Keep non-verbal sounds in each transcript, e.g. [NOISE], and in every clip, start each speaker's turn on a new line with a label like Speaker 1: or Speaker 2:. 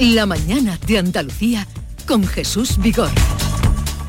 Speaker 1: La mañana de Andalucía con Jesús Vigor.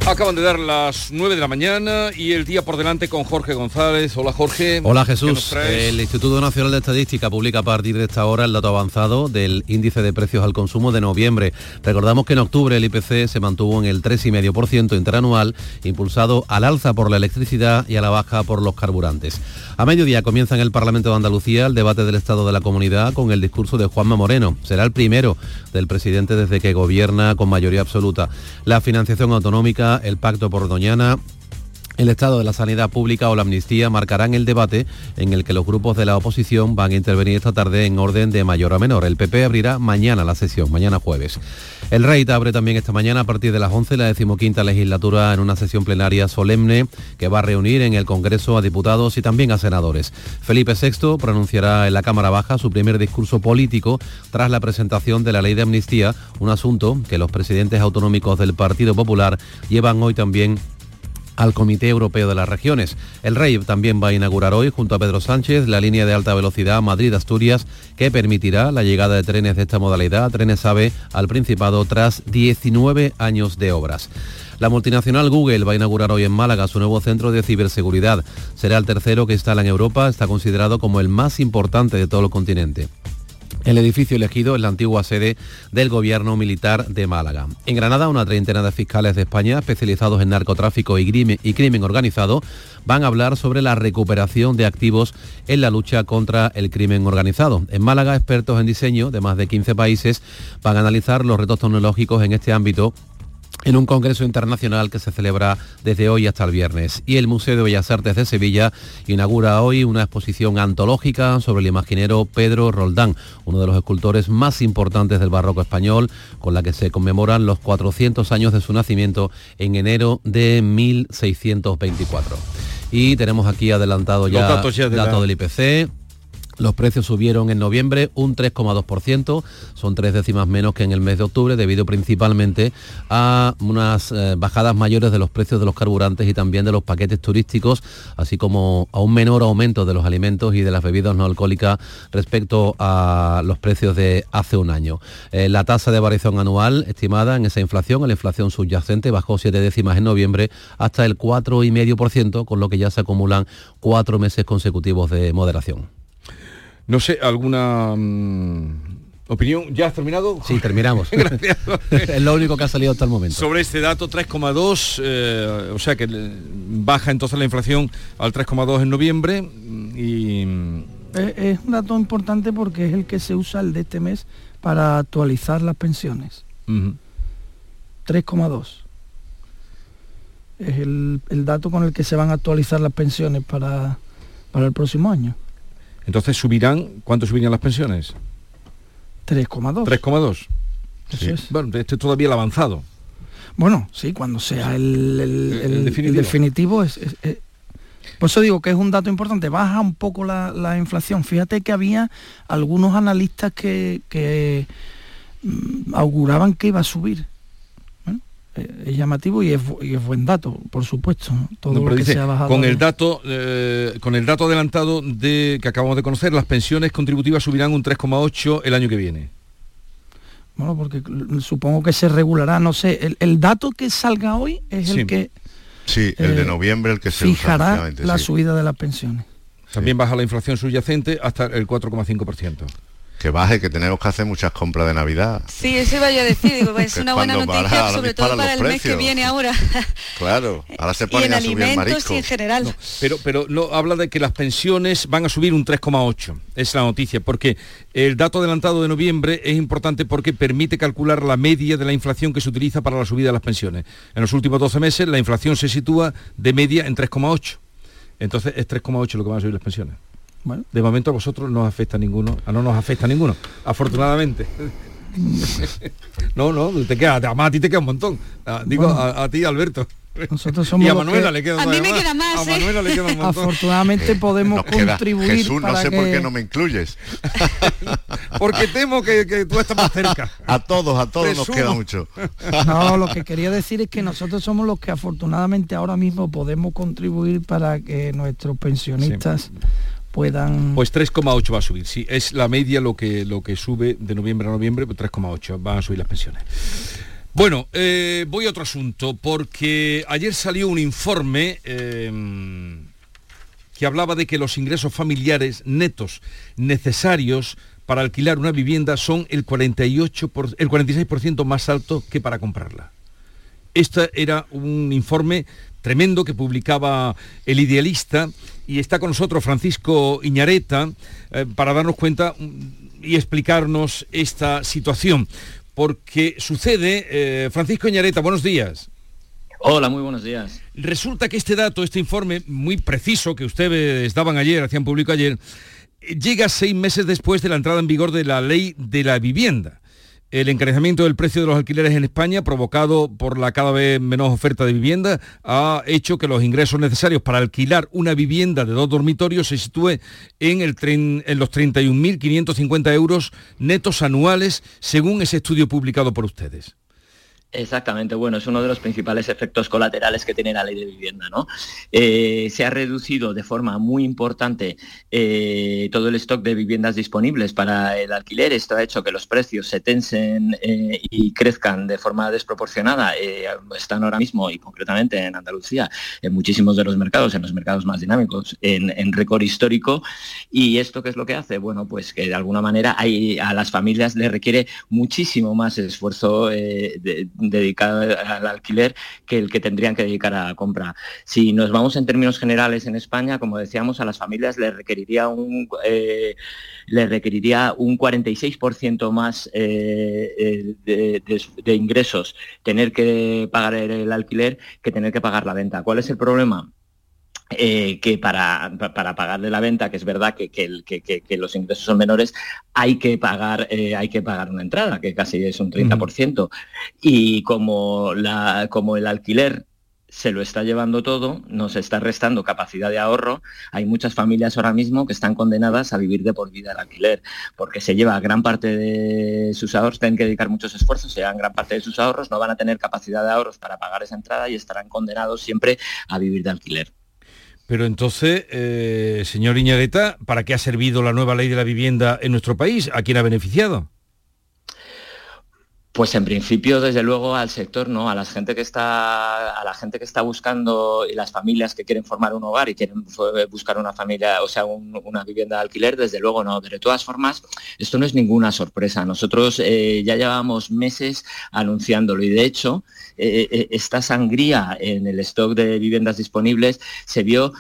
Speaker 2: Acaban de dar las 9 de la mañana y el día por delante con Jorge González. Hola Jorge.
Speaker 3: Hola Jesús. El Instituto Nacional de Estadística publica a partir de esta hora el dato avanzado del índice de precios al consumo de noviembre. Recordamos que en octubre el IPC se mantuvo en el 3,5% interanual, impulsado al alza por la electricidad y a la baja por los carburantes. A mediodía comienza en el Parlamento de Andalucía el debate del Estado de la Comunidad con el discurso de Juanma Moreno. Será el primero del presidente desde que gobierna con mayoría absoluta. La financiación autonómica el Pacto por Doñana el estado de la sanidad pública o la amnistía marcarán el debate en el que los grupos de la oposición van a intervenir esta tarde en orden de mayor a menor. El PP abrirá mañana la sesión, mañana jueves. El rey abre también esta mañana a partir de las 11 la decimoquinta legislatura en una sesión plenaria solemne que va a reunir en el Congreso a diputados y también a senadores. Felipe VI pronunciará en la Cámara Baja su primer discurso político tras la presentación de la ley de amnistía, un asunto que los presidentes autonómicos del Partido Popular llevan hoy también al Comité Europeo de las Regiones. El Rey también va a inaugurar hoy, junto a Pedro Sánchez, la línea de alta velocidad Madrid-Asturias, que permitirá la llegada de trenes de esta modalidad, trenes AVE, al Principado tras 19 años de obras. La multinacional Google va a inaugurar hoy en Málaga su nuevo centro de ciberseguridad. Será el tercero que instala en Europa, está considerado como el más importante de todo el continente. El edificio elegido es la antigua sede del Gobierno Militar de Málaga. En Granada, una treintena de fiscales de España especializados en narcotráfico y crimen, organizado van a hablar sobre la recuperación de activos en la lucha contra el crimen organizado. En Málaga, expertos en diseño de más de 15 países van a analizar los retos tecnológicos en este ámbito en un congreso internacional que se celebra desde hoy hasta el viernes. Y el Museo de Bellas Artes de Sevilla inaugura hoy una exposición antológica sobre el imaginero Pedro Roldán, uno de los escultores más importantes del barroco español, con la que se conmemoran los 400 años de su nacimiento en enero de 1624. Y tenemos aquí adelantado ya, datos, datos del IPC, los precios subieron en noviembre un 3,2%, son tres décimas menos que en el mes de octubre, debido principalmente a unas eh, bajadas mayores de los precios de los carburantes y también de los paquetes turísticos, así como a un menor aumento de los alimentos y de las bebidas no alcohólicas respecto a los precios de hace un año. Eh, la tasa de variación anual estimada en esa inflación, la inflación subyacente, bajó siete décimas en noviembre hasta el 4,5%, con lo que ya se acumulan cuatro meses consecutivos de moderación.
Speaker 2: No sé, alguna mm, opinión. ¿Ya has terminado?
Speaker 3: Sí, terminamos. [LAUGHS] Gracias. [LAUGHS] es lo único que ha salido hasta el momento.
Speaker 2: Sobre este dato, 3,2, eh, o sea que baja entonces la inflación al 3,2 en noviembre y...
Speaker 4: Es, un dato importante porque es el que se usa el de este mes para actualizar las pensiones. 3,2 es el, dato con el que se van a actualizar las pensiones para, para el próximo año.
Speaker 2: Entonces subirán, ¿cuánto subirían las pensiones?
Speaker 4: 3,2.
Speaker 2: 3,2. Bueno, este es todavía el avanzado.
Speaker 4: Bueno, sí, cuando sea el, definitivo, es, por eso digo que es un dato importante, baja un poco la, inflación. Fíjate que había algunos analistas que, que mm, auguraban que iba a subir es llamativo y es, buen dato, por supuesto. Todo
Speaker 2: lo que se ha bajado con el dato, eh, con el dato adelantado de que acabamos de conocer, las pensiones contributivas subirán un 3,8 el año que viene.
Speaker 4: Bueno, porque supongo que se regulará, no sé, el, dato que salga hoy es el que
Speaker 5: sí, el de eh, noviembre el que se
Speaker 4: fijará la subida de las pensiones.
Speaker 2: También baja la inflación subyacente hasta el 4,5%
Speaker 5: que baje, que tenemos que hacer muchas compras de Navidad.
Speaker 6: Sí, eso iba a decir, digo, [LAUGHS] es una buena noticia, sobre todo para el mes que viene ahora. [LAUGHS]
Speaker 5: Claro, ahora se ponen a subir marisco.
Speaker 6: Y en general.
Speaker 2: pero pero no, habla de que las pensiones van a subir un 3,8, es la noticia, porque el dato adelantado de noviembre es importante porque permite calcular la media de la inflación que se utiliza para la subida de las pensiones. En los últimos 12 meses la inflación se sitúa de media en 3,8. Entonces es 3,8 lo que van a subir las pensiones. Bueno, de momento a vosotros no os afecta ninguno, a no nos afecta ninguno, afortunadamente. [LAUGHS] no, no, te queda, además a ti te queda un montón. Ah, digo, a, ti, Alberto.
Speaker 4: Nosotros somos
Speaker 2: y a Manuela le queda
Speaker 6: A mí me queda más. A
Speaker 2: ¿eh? Manuela le queda un montón.
Speaker 4: Afortunadamente podemos contribuir.
Speaker 5: Jesús, no sé por qué no me incluyes. [LAUGHS]
Speaker 2: Porque temo que, tú estás más cerca.
Speaker 5: A todos, a todos nos queda mucho. [LAUGHS]
Speaker 4: No, lo que quería decir es que nosotros somos los que afortunadamente ahora mismo podemos contribuir para que nuestros pensionistas puedan...
Speaker 2: Pues 3,8 va a subir, sí, es la media lo que, lo que sube de noviembre a noviembre, 3,8 pues van a subir las pensiones. Bueno, eh, voy a otro asunto, porque ayer salió un informe em, que hablaba de que los ingresos familiares netos necesarios para alquilar una vivienda son el, 48 el 46% más alto que para comprarla. Este era un informe tremendo que publicaba El Idealista y está con nosotros Francisco Iñareta eh, para darnos cuenta y explicarnos esta situación. Porque sucede, eh, Francisco Iñareta, buenos días.
Speaker 7: Hola, muy buenos días.
Speaker 2: Resulta que este dato, este informe muy preciso que ustedes daban ayer, hacían público ayer, llega seis meses después de la entrada en vigor de la ley de la vivienda. El encarecimiento del precio de los alquileres en España, provocado por la cada vez menos oferta de vivienda, ha hecho que los ingresos necesarios para alquilar una vivienda de dos dormitorios se sitúe en, en los 31.550 euros netos anuales, según ese estudio publicado por ustedes.
Speaker 7: Exactamente, bueno, es uno de los principales efectos colaterales que tiene la ley de vivienda, ¿no? Eh, se ha reducido de forma muy importante eh, todo el stock de viviendas disponibles para el alquiler. Esto ha hecho que los precios se tensen eh, y crezcan de forma desproporcionada. están ahora mismo, y concretamente en Andalucía, en muchísimos de los mercados, en los mercados más dinámicos, en, récord histórico. ¿Y esto qué es lo que hace? Bueno, pues que de alguna manera a las familias le requiere muchísimo más esfuerzo de dedicado al alquiler que el que tendrían que dedicar a la compra. Si nos vamos en términos generales en España, como decíamos, a las familias les requeriría un, eh, requeriría un 46% más eh, de, ingresos tener que pagar el alquiler que tener que pagar la venta. ¿Cuál es el problema? Eh, que para, para, pagarle la venta, que es verdad que, que, los ingresos son menores, hay que pagar, eh, hay que pagar una entrada, que casi es un 30%. Y como, la, como el alquiler se lo está llevando todo, nos está restando capacidad de ahorro. Hay muchas familias ahora mismo que están condenadas a vivir de por vida el alquiler, porque se lleva gran parte de sus ahorros, tienen que dedicar muchos esfuerzos, se llevan gran parte de sus ahorros, no van a tener capacidad de ahorros para pagar esa entrada y estarán condenados siempre a vivir de alquiler.
Speaker 2: Pero entonces, eh, señor Iñareta, ¿para qué ha servido la nueva ley de la vivienda en nuestro país? ¿A quién ha beneficiado?
Speaker 7: Pues en principio, desde luego, al sector, ¿no? A la gente que está, a la gente que está buscando y las familias que quieren formar un hogar y quieren buscar una familia, o sea, una vivienda de alquiler, desde luego no. Pero de todas formas, esto no es ninguna sorpresa. Nosotros eh, ya llevamos meses anunciándolo y de hecho, eh, eh, esta sangría en el stock de viviendas disponibles se vio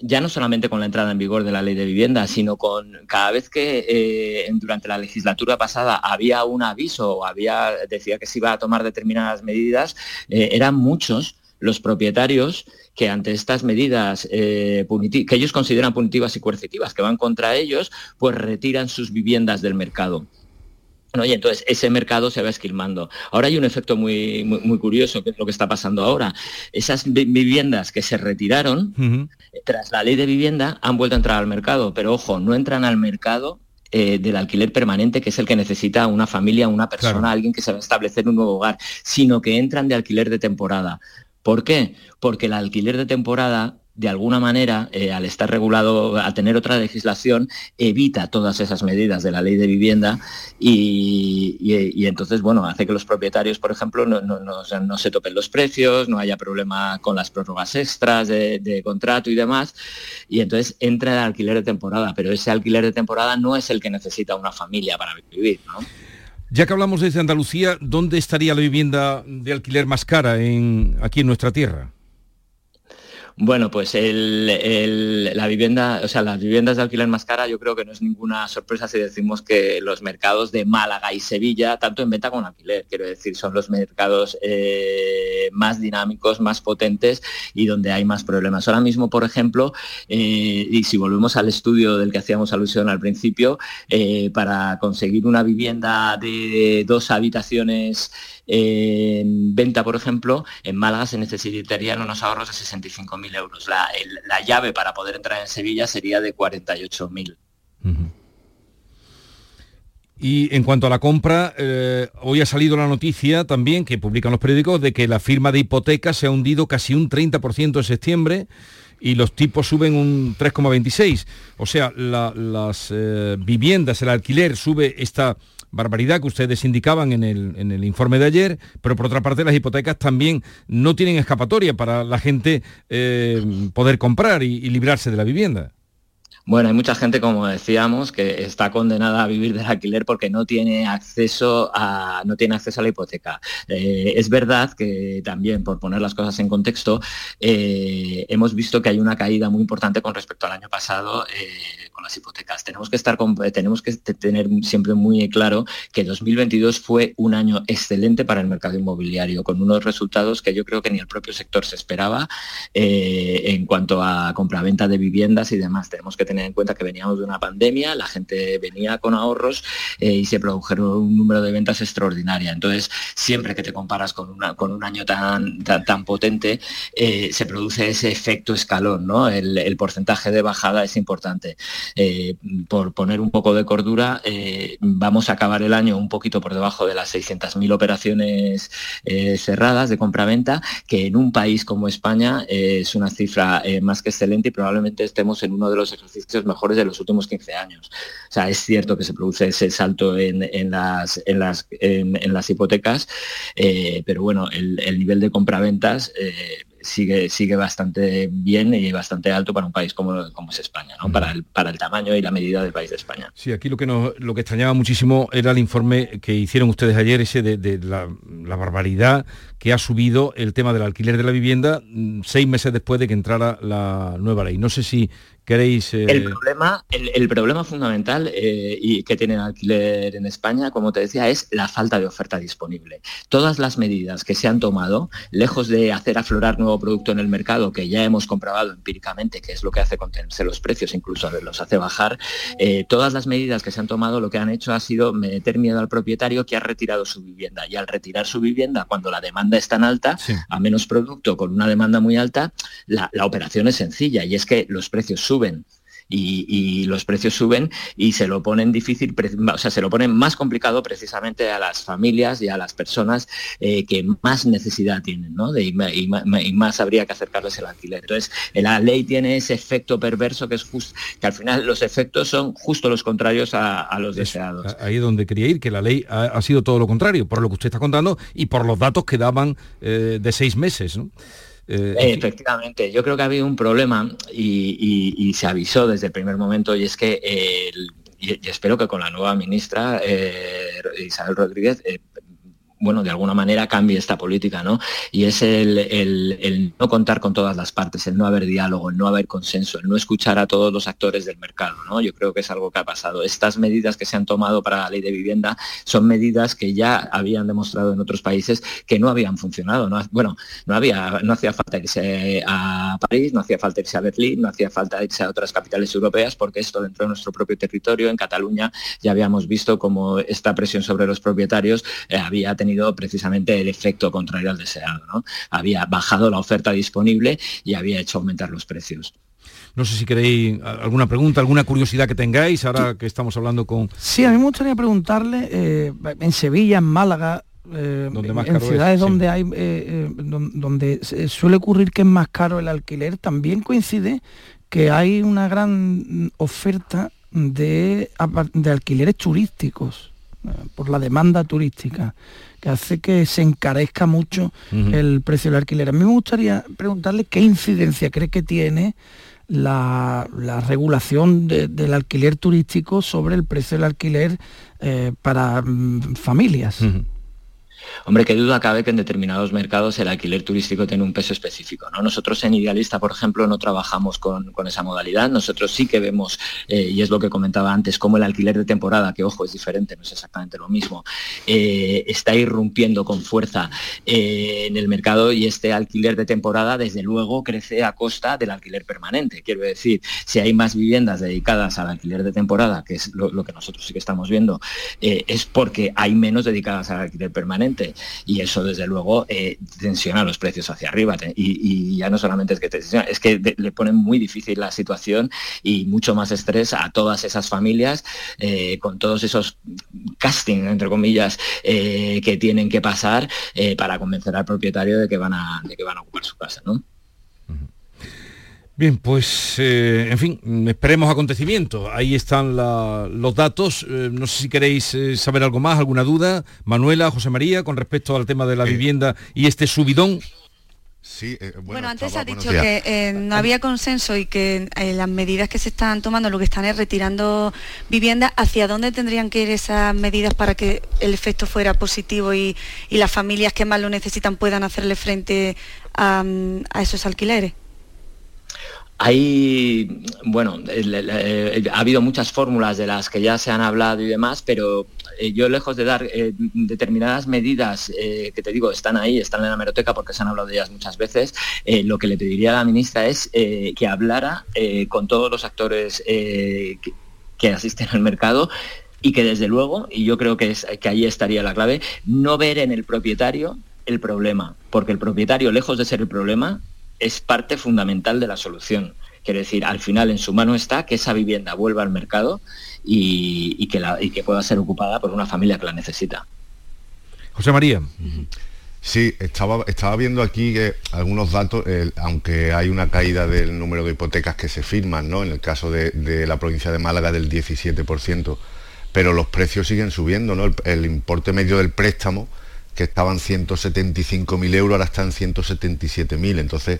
Speaker 7: ya no solamente con la entrada en vigor de la ley de vivienda, sino con cada vez que eh, durante la legislatura pasada había un aviso o había, decía que se iba a tomar determinadas medidas, eh, eran muchos los propietarios que ante estas medidas eh, que ellos consideran punitivas y coercitivas que van contra ellos, pues retiran sus viviendas del mercado. Y entonces ese mercado se va esquilmando. Ahora hay un efecto muy, muy, curioso, que es lo que está pasando ahora. Esas viviendas que se retiraron, tras la ley de vivienda, han vuelto a entrar al mercado, pero ojo, no entran al mercado eh, del alquiler permanente, que es el que necesita una familia, una persona, alguien que se va a establecer un nuevo hogar, sino que entran de alquiler de temporada. ¿Por qué? Porque el alquiler de temporada de alguna manera, eh, al estar regulado, a tener otra legislación, evita todas esas medidas de la ley de vivienda y, entonces, bueno, hace que los propietarios, por ejemplo, no, se topen los precios, no haya problema con las prórrogas extras de, contrato y demás, y entonces entra el alquiler de temporada, pero ese alquiler de temporada no es el que necesita una familia para vivir,
Speaker 2: Ya que hablamos desde Andalucía, ¿dónde estaría la vivienda de alquiler más cara aquí en nuestra tierra?
Speaker 7: Bueno, pues la vivienda, o sea, las viviendas de alquiler más cara, yo creo que no es ninguna sorpresa si decimos que los mercados de Málaga y Sevilla, tanto en venta como en alquiler, quiero decir, son los mercados eh, más dinámicos, más potentes y donde hay más problemas. Ahora mismo, por ejemplo, eh, y si volvemos al estudio del que hacíamos alusión al principio, eh, para conseguir una vivienda de dos habitaciones en venta, por ejemplo, en Málaga se necesitarían unos ahorros de 65.000 euros. La, llave para poder entrar en Sevilla sería de 48.000.
Speaker 2: Y en cuanto a la compra, eh, hoy ha salido la noticia también que publican los periódicos de que la firma de hipotecas se ha hundido casi un 30% en septiembre y los tipos suben un 3,26. O sea, las eh, viviendas, el alquiler sube esta barbaridad que ustedes indicaban en el, informe de ayer, pero por otra parte las hipotecas también no tienen escapatoria para la gente eh, poder comprar y librarse de la vivienda.
Speaker 7: Bueno, hay mucha gente, como decíamos, que está condenada a vivir del alquiler porque no tiene acceso a, no tiene acceso a la hipoteca. Eh, es verdad que también, por poner las cosas en contexto, eh, hemos visto que hay una caída muy importante con respecto al año pasado con las hipotecas. Tenemos que, estar tenemos que tener siempre muy claro que 2022 fue un año excelente para el mercado inmobiliario, con unos resultados que yo creo que ni el propio sector se esperaba en cuanto a compraventa de viviendas y demás. Tenemos que tener en cuenta que veníamos de una pandemia, la gente venía con ahorros eh, y se produjeron un número de ventas extraordinaria. Entonces, siempre que te comparas con, una, con un año tan, tan, potente, eh, se produce ese efecto escalón, ¿no? El, porcentaje de bajada es importante. Eh, por poner un poco de cordura, vamos a acabar el año un poquito por debajo de las 600.000 operaciones cerradas de compraventa, que en un país como España es una cifra más que excelente y probablemente estemos en uno de los ejercicios mejores de los últimos 15 años. O sea, es cierto que se produce ese salto en, las, hipotecas, eh, pero bueno, el, nivel de compraventas eh, sigue, sigue bastante bien y bastante alto para un país como, como es España, ¿no? para, el, para el tamaño y la medida del país de España.
Speaker 2: Sí, aquí lo que, nos, lo que extrañaba muchísimo era el informe que hicieron ustedes ayer, ese de, la, la, barbaridad que ha subido el tema del alquiler de la vivienda mm, seis meses después de que entrara la nueva ley. No sé si queréis...
Speaker 7: Eh, el, problema, el, problema fundamental eh, y que tiene el alquiler en España, como te decía, es la falta de oferta disponible. Todas las medidas que se han tomado, lejos de hacer aflorar nuevo producto en el mercado, que ya hemos comprobado empíricamente, que es lo que hace contenerse los precios, incluso los hace bajar, eh, todas las medidas que se han tomado lo que han hecho ha sido meter miedo al propietario que ha retirado su vivienda. Y al retirar su vivienda, cuando la demanda es tan alta, a menos producto con una demanda muy alta, la, la operación es sencilla y es que los precios suben y, los precios suben y se lo ponen difícil, o sea, se lo ponen más complicado precisamente a las familias y a las personas eh, que más necesidad tienen, ¿no? De, y, más habría que acercarles el alquiler. Entonces, la ley tiene ese efecto perverso que es justo, que al final los efectos son justo los contrarios a, los deseados.
Speaker 2: Ahí es donde quería ir, que la ley ha, sido todo lo contrario, por lo que usted está contando y por los datos que daban eh, de seis meses, ¿no?
Speaker 7: Eh, Efectivamente, yo creo que ha habido un problema y, se avisó desde el primer momento y es que, y, espero que con la nueva ministra eh, Isabel Rodríguez eh, bueno, de alguna manera cambie esta política, ¿no? Y es el, no contar con todas las partes, el no haber diálogo, el no haber consenso, el no escuchar a todos los actores del mercado, ¿no? Yo creo que es algo que ha pasado. Estas medidas que se han tomado para la ley de vivienda son medidas que ya habían demostrado en otros países que no habían funcionado, ¿no? Bueno, no había, no hacía falta irse a París, no hacía falta irse a Berlín, no hacía falta irse a otras capitales europeas, porque esto dentro de nuestro propio territorio, en Cataluña, ya habíamos visto cómo esta presión sobre los propietarios eh, había tenido precisamente el efecto contrario al deseado. ¿no? Había bajado la oferta disponible y había hecho aumentar los precios.
Speaker 2: No sé si queréis alguna pregunta, alguna curiosidad que tengáis ahora que estamos hablando con...
Speaker 4: Sí, a mí me gustaría preguntarle, eh, en Sevilla, en Málaga, eh, en ciudades donde hay eh, donde suele ocurrir que es más caro el alquiler, también coincide que hay una gran oferta de, de alquileres turísticos por la demanda turística que hace que se encarezca mucho el precio del alquiler. A mí me gustaría preguntarle qué incidencia cree que tiene la, regulación del alquiler turístico sobre el precio del alquiler eh, para mm, familias.
Speaker 7: Hombre, qué duda cabe que en determinados mercados el alquiler turístico tiene un peso específico. ¿no? Nosotros en Idealista, por ejemplo, no trabajamos con, esa modalidad. Nosotros sí que vemos, eh, y es lo que comentaba antes, como el alquiler de temporada, que ojo, es diferente, no es exactamente lo mismo, eh, está irrumpiendo con fuerza eh, en el mercado y este alquiler de temporada, desde luego, crece a costa del alquiler permanente. Quiero decir, si hay más viviendas dedicadas al alquiler de temporada, que es lo, lo que nosotros sí que estamos viendo, es porque hay menos dedicadas al alquiler permanente y eso desde luego eh, tensiona los precios hacia arriba y, ya no solamente es que tensiona, es que le pone muy difícil la situación y mucho más estrés a todas esas familias eh, con todos esos casting entre comillas eh, que tienen que pasar para convencer al propietario de que van a, de que van a ocupar su casa. ¿no?
Speaker 2: Bien, pues, eh, en fin, esperemos acontecimientos. Ahí están los datos. Eh, no sé si queréis eh, saber algo más, alguna duda. Manuela, José María, con respecto al tema de la vivienda y este subidón.
Speaker 6: Sí, bueno, antes ha dicho que no había consenso y que las medidas que se están tomando lo que están es retirando viviendas. ¿Hacia dónde tendrían que ir esas medidas para que el efecto fuera positivo y, las familias que más lo necesitan puedan hacerle frente a esos alquileres?
Speaker 7: Hay, bueno, ha habido muchas fórmulas de las que ya se han hablado y demás, pero eh, yo lejos de dar eh, determinadas medidas eh, que te digo, están ahí, están en la meroteca porque se han hablado de ellas muchas veces, lo que le pediría a la ministra es que hablara con todos los actores que, asisten al mercado y que desde luego, y yo creo que, es, que ahí estaría la clave, no ver en el propietario el problema, porque el propietario, lejos de ser el problema, es parte fundamental de la solución. Quiero decir, al final en su mano está que esa vivienda vuelva al mercado y, que, la, que pueda ser ocupada por una familia que la necesita.
Speaker 2: José María.
Speaker 5: Sí, estaba, estaba viendo aquí que algunos datos, aunque hay una caída del número de hipotecas que se firman, ¿no? En el caso de, la provincia de Málaga del 17%, pero los precios siguen subiendo, ¿no? el importe medio del préstamo que estaban 175.000 euros, ahora están 177.000. Entonces,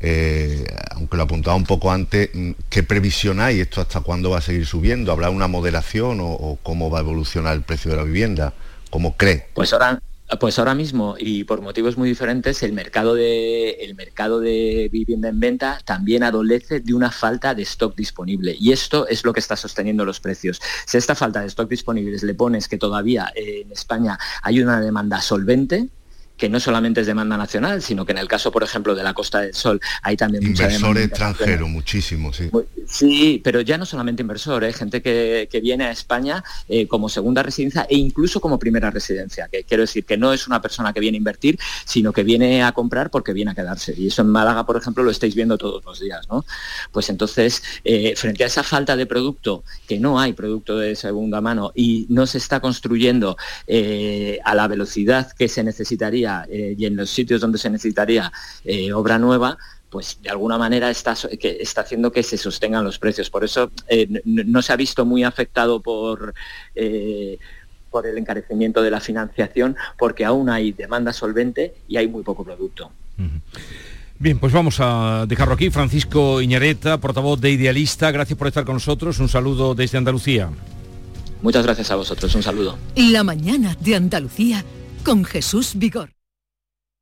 Speaker 5: eh, aunque lo apuntaba un poco antes, mm, ¿qué previsión hay? ¿Esto hasta cuándo va a seguir subiendo? ¿Habrá una moderación o, cómo va a evolucionar el precio de la vivienda? ¿Cómo cree?
Speaker 7: Pues ahora, pues ahora mismo, y por motivos muy diferentes, el mercado, de, el mercado de vivienda en venta también adolece de una falta de stock disponible. Y esto es lo que está sosteniendo los precios. Si a esta falta de stock disponible le pones que todavía en España hay una demanda solvente, que no solamente es demanda nacional, sino que en el caso, por ejemplo, de la Costa del Sol, hay también
Speaker 5: mucha Inversor extranjero, muchísimo, sí.
Speaker 7: Sí, pero ya no solamente inversor, ¿eh? gente que, viene a España eh, como segunda residencia e incluso como primera residencia, que quiero decir que no es una persona que viene a invertir, sino que viene a comprar porque viene a quedarse. Y eso en Málaga, por ejemplo, lo estáis viendo todos los días, ¿no? Pues entonces, eh, frente a esa falta de producto, que no hay producto de segunda mano y no se está construyendo a la velocidad que se necesitaría, y en los sitios donde se necesitaría obra nueva, pues de alguna manera está, que está haciendo que se sostengan los precios. Por eso eh, no, se ha visto muy afectado por, por el encarecimiento de la financiación, porque aún hay demanda solvente y hay muy poco producto.
Speaker 2: Bien, pues vamos a dejarlo aquí. Francisco Iñareta, portavoz de Idealista, gracias por estar con nosotros. Un saludo desde Andalucía.
Speaker 7: Muchas gracias a vosotros, un saludo.
Speaker 1: La mañana de Andalucía con Jesús Vigor.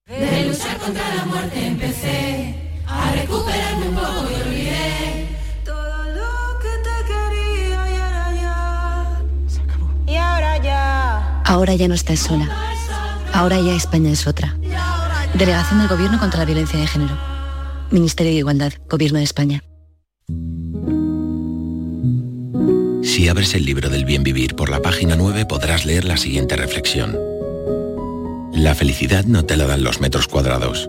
Speaker 8: De luchar contra la muerte empecé recuperarme un poco y olvidé todo lo que te quería y ahora ya se acabó. Y ahora ya.
Speaker 9: Ahora ya no estás sola. Ahora ya España es otra. Delegación del Gobierno contra la Violencia de Género. Ministerio de Igualdad, Gobierno de España.
Speaker 10: Si abres el libro del bien vivir por la página 9 podrás leer la siguiente reflexión. La felicidad no te la dan los metros cuadrados.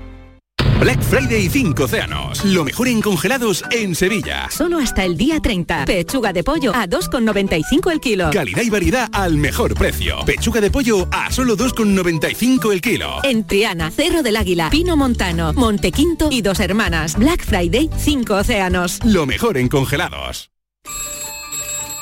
Speaker 11: Black Friday 5 océanos. Lo mejor en congelados en Sevilla.
Speaker 12: Solo hasta el día 30. Pechuga de pollo a 2,95 el kilo.
Speaker 11: Calidad y variedad al mejor precio. Pechuga de pollo a solo 2,95 el kilo.
Speaker 12: En Triana, Cerro del Águila, Pino Montano, Montequinto y Dos Hermanas. Black Friday 5 océanos.
Speaker 11: Lo mejor en congelados.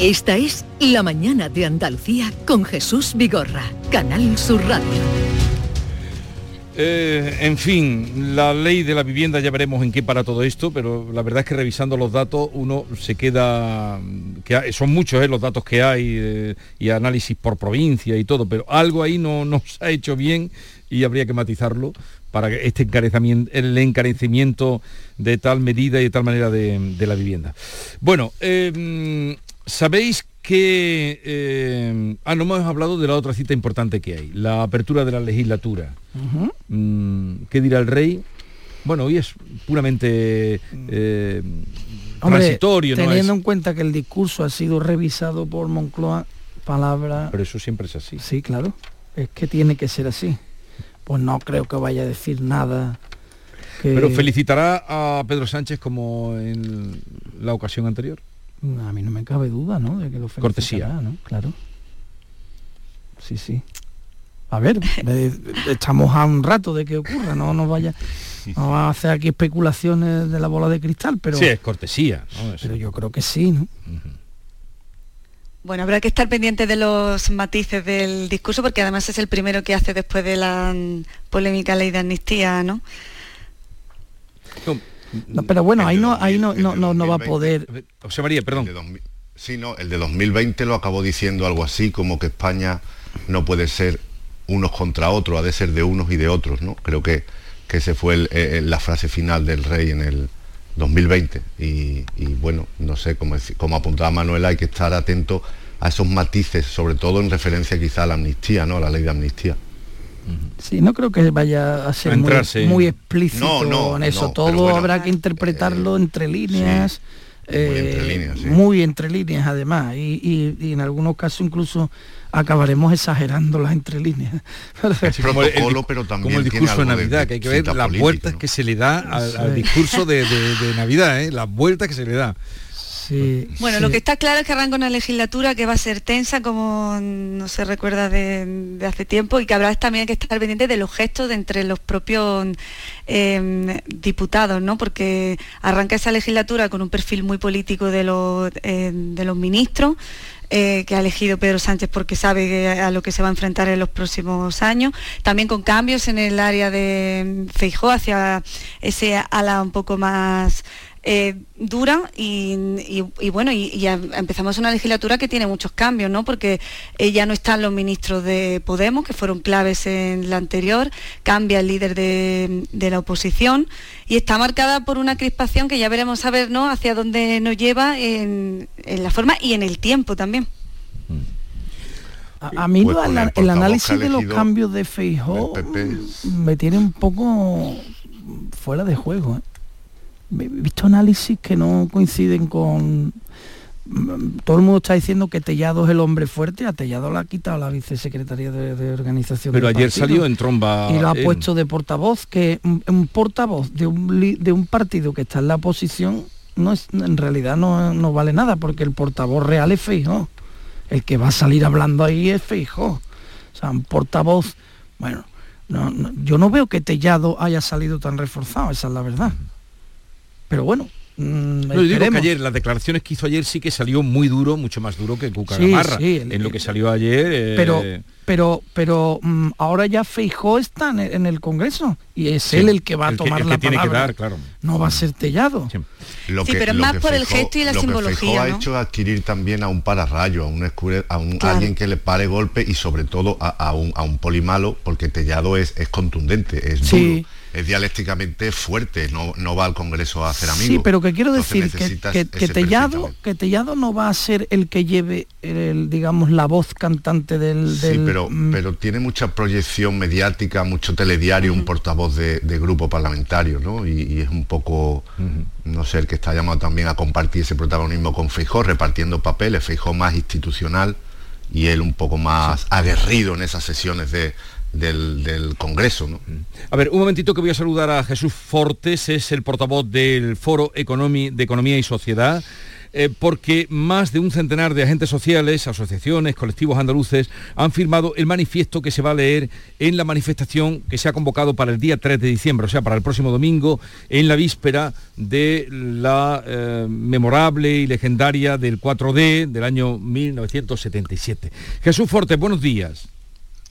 Speaker 1: Esta es La Mañana de Andalucía con Jesús Vigorra, Canal Sur Radio.
Speaker 2: Eh, en fin, la ley de la vivienda ya veremos en qué para todo esto, pero la verdad es que revisando los datos uno se queda, que son muchos eh, los datos que hay eh, y análisis por provincia y todo, pero algo ahí no nos ha hecho bien y habría que matizarlo para este encarecimiento, el encarecimiento de tal medida y de tal manera de, de la vivienda. Bueno, Sabéis que... Eh, ah, no hemos hablado de la otra cita importante que hay, la apertura de la legislatura. Mm, ¿Qué dirá el rey? Bueno, hoy es puramente eh, transitorio.
Speaker 4: Teniendo en cuenta que el discurso ha sido revisado por Moncloa, palabra...
Speaker 2: Pero eso siempre es así.
Speaker 4: Sí, claro. Es que tiene que ser así. Pues no creo que vaya a decir nada.
Speaker 2: Pero felicitará a Pedro Sánchez como en la ocasión anterior.
Speaker 4: A mí no me cabe duda, ¿no? De que lo
Speaker 2: Cortesía.
Speaker 4: ¿no? Claro. Sí, sí. A ver, estamos a un rato de que ocurra, no nos vaya no a hacer aquí especulaciones de la bola de cristal, pero
Speaker 2: sí es cortesía,
Speaker 4: pero yo creo que sí, ¿no?
Speaker 6: Bueno, habrá que estar pendiente de los matices del discurso porque además es el primero que hace después de la polémica ley de amnistía, ¿no?
Speaker 4: No, pero bueno, ahí no, ahí no, no, no, va a poder.
Speaker 2: José María, perdón.
Speaker 5: sí, no, el de 2020 lo acabó diciendo algo así, como que España no puede ser unos contra otros, ha de ser de unos y de otros, ¿no? Creo que, que ese fue eh, la frase final del rey en el 2020. Y, bueno, no sé, como, como apuntaba Manuela, hay que estar atento a esos matices, sobre todo en referencia quizá a la amnistía, ¿no? A la ley de amnistía.
Speaker 4: Sí, no creo que vaya a ser muy, explícito en eso. Todo habrá que interpretarlo eh, entre líneas. muy, entre líneas, además y, en algunos casos incluso acabaremos exagerando las entre líneas [LAUGHS]
Speaker 2: como, el, pero también como el discurso de Navidad que hay que ver las vueltas que se le da al, discurso de, Navidad ¿eh? las vueltas que se le da
Speaker 6: bueno, lo que está claro es que arranca una legislatura que va a ser tensa, como no se recuerda de, hace tiempo, y que habrá también que estar pendiente de los gestos de entre los propios em, diputados, ¿no? Porque arranca esa legislatura con un perfil muy político de los, em, de los ministros. Eh, que ha elegido Pedro Sánchez porque sabe a lo que se va a enfrentar en los próximos años, también con cambios en el área de Feijó hacia ese ala un poco más eh, dura y, bueno, y, empezamos una legislatura que tiene muchos cambios, ¿no? Porque eh, ya no están los ministros de Podemos, que fueron claves en la anterior, cambia el líder de, la oposición y está marcada por una crispación que ya veremos a ver, ¿no? Hacia dónde nos lleva en, la forma y en el tiempo también.
Speaker 4: A, mí pues el, análisis de los cambios de Feijó me tiene un poco fuera de juego. ¿eh? He visto análisis que no coinciden con todo el mundo está diciendo que Tellado es el hombre fuerte, a Tellado la ha quitado la vicesecretaria de, organización.
Speaker 2: Pero ayer salió en tromba.
Speaker 4: Y lo ha puesto de portavoz, que un, portavoz de un, de un partido que está en la oposición no es, en realidad no, vale nada, porque el portavoz real es Feijó. El que va a salir hablando ahí es Feijó. O sea, un portavoz, bueno, yo no veo que Tellado haya salido tan reforzado, esa es la verdad. Pero bueno,
Speaker 2: Mm, no, digo que ayer, las declaraciones que hizo ayer sí que salió muy duro, mucho más duro que Cuca en lo que salió ayer.
Speaker 4: Eh, pero, pero, pero mm, ahora ya Feijó está en el, Congreso y es él el que va a tomar la tiene palabra. Que dar, claro. No va a ser Tellado.
Speaker 6: Sí, pero más por el gesto y la simbología.
Speaker 5: Que ha hecho adquirir también a un pararrayo, a un, a un alguien que le pare golpe y sobre todo a, un, a un polimalo, porque Tellado es, es contundente, es duro es dialécticamente fuerte, no, no va al Congreso a hacer amigos.
Speaker 4: Sí, pero que quiero decir que, que, Tellado, que Tellado no va a ser el que lleve, el, digamos, la voz cantante del... Sí,
Speaker 5: pero, mm. pero tiene mucha proyección mediática, mucho telediario, un portavoz de, grupo parlamentario, ¿no? Y, es un poco, no sé, el que está llamado también a compartir ese protagonismo con Feijó, repartiendo papeles, Feijó más institucional y él un poco más aguerrido en esas sesiones de del, Congreso.
Speaker 2: A ver, un momentito que voy a saludar a Jesús Fortes, es el portavoz del Foro de Economía y Sociedad. Eh, porque más de un centenar de agentes sociales, asociaciones, colectivos andaluces han firmado el manifiesto que se va a leer en la manifestación que se ha convocado para el día 3 de diciembre, o sea, para el próximo domingo, en la víspera de la eh, memorable y legendaria del 4D del año 1977. Jesús Fortes, buenos días.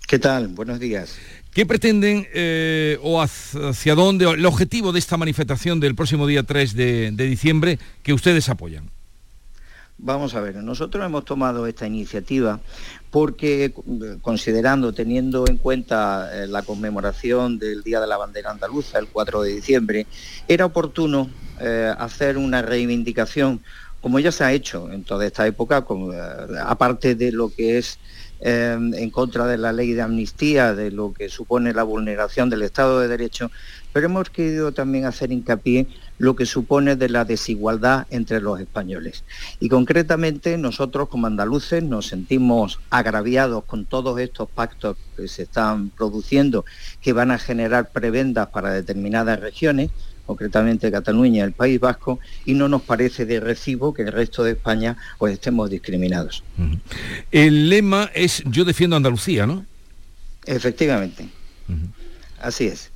Speaker 13: ¿Qué tal? Buenos días.
Speaker 2: ¿Qué pretenden eh, o hacia dónde, el objetivo de esta manifestación del próximo día 3 de, diciembre que ustedes apoyan?
Speaker 13: Vamos a ver, nosotros hemos tomado esta iniciativa porque considerando, teniendo en cuenta eh, la conmemoración del Día de la Bandera Andaluza, el 4 de diciembre, era oportuno eh, hacer una reivindicación, como ya se ha hecho en toda esta época, aparte de lo que es Em, en contra de la ley de amnistía, de lo que supone la vulneración del Estado de Derecho, pero hemos querido también hacer hincapié lo que supone de la desigualdad entre los españoles. Y concretamente nosotros como andaluces nos sentimos agraviados con todos estos pactos que se están produciendo, que van a generar prebendas para determinadas regiones, concretamente Cataluña, el País Vasco, y no nos parece de recibo que el resto de España pues estemos discriminados.
Speaker 2: El lema es Yo defiendo Andalucía, ¿no?
Speaker 13: Efectivamente. Así es.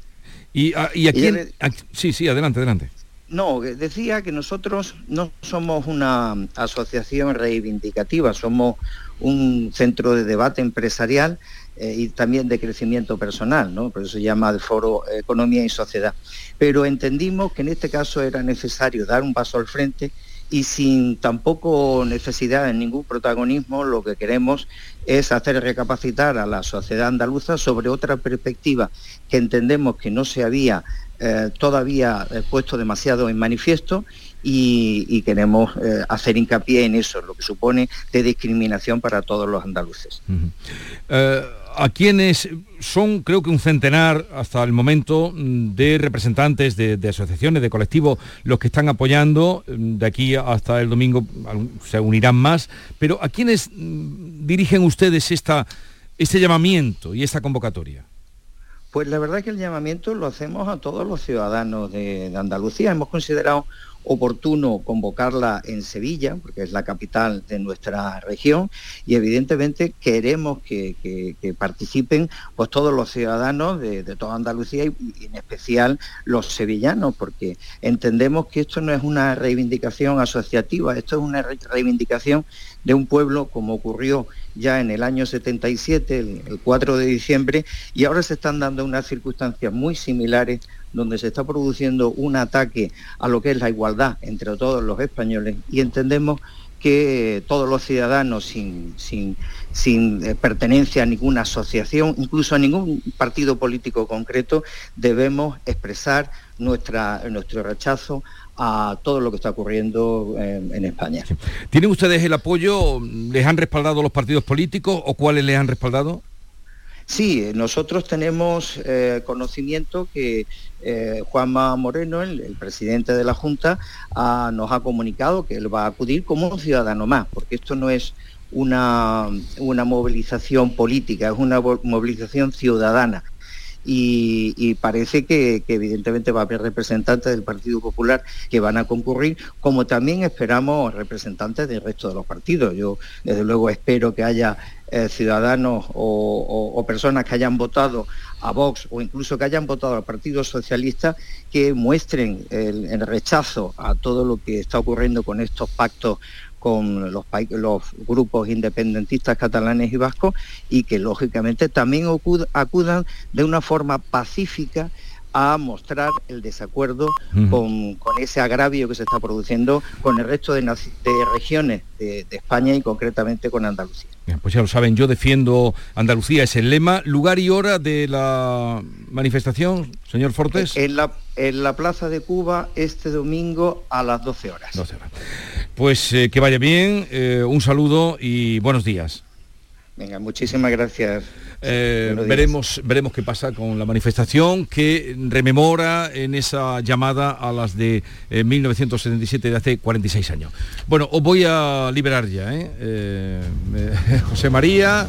Speaker 2: ¿Y, a, quién? sí, sí, adelante, adelante.
Speaker 13: No, decía que nosotros no somos una asociación reivindicativa, somos un centro de debate empresarial eh, y también de crecimiento personal, ¿no? por eso se llama el foro Economía y Sociedad. Pero entendimos que en este caso era necesario dar un paso al frente y sin tampoco necesidad de ningún protagonismo, lo que queremos es hacer recapacitar a la sociedad andaluza sobre otra perspectiva que entendemos que no se había eh, todavía eh, puesto demasiado en manifiesto y, queremos hacer hincapié en eso, lo que supone de discriminación para todos los andaluces
Speaker 2: a quienes son, creo que un centenar hasta el momento mm, de representantes de, asociaciones, de colectivos, los que están apoyando, mm, de aquí hasta el domingo se unirán más, pero ¿a quienes mm, dirigen ustedes esta, este llamamiento y esta convocatoria?
Speaker 13: Pues la verdad que el llamamiento lo hacemos a todos los ciudadanos de Andalucía. Hemos considerado oportuno convocarla en Sevilla, porque es la capital de nuestra región, y evidentemente queremos que, participen pues, todos los ciudadanos de, toda Andalucía y, en especial los sevillanos, porque entendemos que esto no es una reivindicación asociativa, esto es una reivindicación de un pueblo como ocurrió ya en el año 77, el 4 de diciembre, y ahora se están dando unas circunstancias muy similares donde se está produciendo un ataque a lo que es la igualdad entre todos los españoles y entendemos que todos los ciudadanos sin, sin, eh, pertenencia a ninguna asociación, incluso a ningún partido político concreto, debemos expresar nuestra, nuestro rechazo a todo lo que está ocurriendo en, España.
Speaker 2: ¿Tienen ustedes el apoyo? ¿Les han respaldado los partidos políticos o cuáles les han respaldado?
Speaker 13: Sí, nosotros tenemos eh, conocimiento que eh, Juanma Moreno, el, presidente de la Junta, nos ha comunicado que él va a acudir como un ciudadano más, porque esto no es una, movilización política, es una movilización ciudadana. Y, parece que, evidentemente va a haber representantes del Partido Popular que van a concurrir, como también esperamos representantes del resto de los partidos. Yo desde luego espero que haya eh, ciudadanos o, personas que hayan votado a Vox o incluso que hayan votado al Partido Socialista, que muestren el, rechazo a todo lo que está ocurriendo con estos pactos con los, grupos independentistas catalanes y vascos y que lógicamente también acudan de una forma pacífica a mostrar el desacuerdo con, ese agravio que se está produciendo con el resto de, regiones de, España y concretamente con Andalucía.
Speaker 2: pues ya lo saben, yo defiendo Andalucía, es el lema, lugar y hora de la manifestación, señor Fortes.
Speaker 13: En la, en la Plaza de Cuba este domingo a las 12 horas.
Speaker 2: Pues eh, que vaya bien, eh, un saludo y buenos días.
Speaker 13: Venga, muchísimas gracias.
Speaker 2: Eh, veremos, veremos qué pasa con la manifestación que rememora en esa llamada a las de 1977 eh, de hace 46 años. Bueno, os voy a liberar ya, ¿eh? [LAUGHS] José María,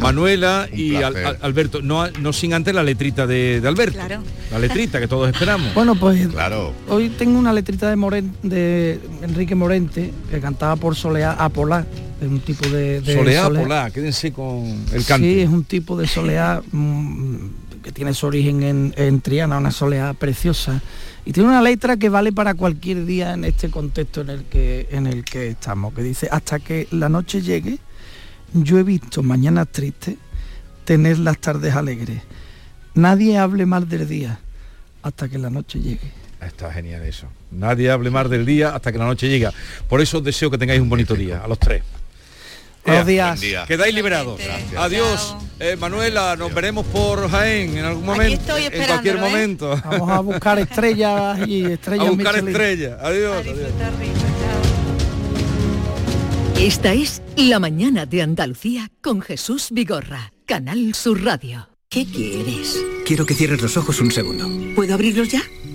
Speaker 2: Manuela y Alberto. No, no sin antes la letrita de, Alberto. La letrita que todos esperamos.
Speaker 4: Bueno, pues claro. hoy tengo una letrita de, de Enrique Morente que cantaba por Soleá a Polar es un tipo de,
Speaker 2: soleá, quédense con el canto.
Speaker 4: Sí, es un tipo de soleá mm, que tiene su origen en, Triana, una soleá preciosa. Y tiene una letra que vale para cualquier día en este contexto en el que, en el que estamos, que dice, hasta que la noche llegue, yo he visto mañanas tristes, tener las tardes alegres. Nadie hable mal del día hasta que la noche llegue.
Speaker 2: Está genial eso. Nadie hable más del día hasta que la noche llega. Por eso os deseo que tengáis un bonito día, a los tres.
Speaker 4: Buenos días.
Speaker 2: Quedáis liberados. Adiós. Eh, Manuela, nos veremos por Jaén en algún momento. en cualquier ¿eh? momento.
Speaker 4: Vamos a buscar estrellas y [LAUGHS] estrellas.
Speaker 2: A buscar estrellas. Adiós.
Speaker 1: Esta es La Mañana de Andalucía con Jesús Vigorra, Canal Sur Radio.
Speaker 14: ¿Qué quieres?
Speaker 15: Quiero que cierres los ojos un segundo.
Speaker 14: ¿Puedo abrirlos ya?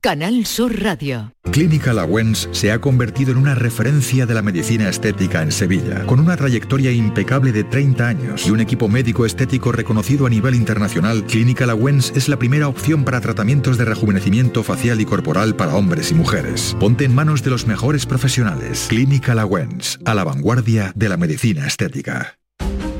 Speaker 1: Canal Sur Radio.
Speaker 16: Clínica Lawens se ha convertido en una referencia de la medicina estética en Sevilla, con una trayectoria impecable de 30 años y un equipo médico estético reconocido a nivel internacional. Clínica Lawens es la primera opción para tratamientos de rejuvenecimiento facial y corporal para hombres y mujeres. Ponte en manos de los mejores profesionales. Clínica Lawens, a la vanguardia de la medicina estética.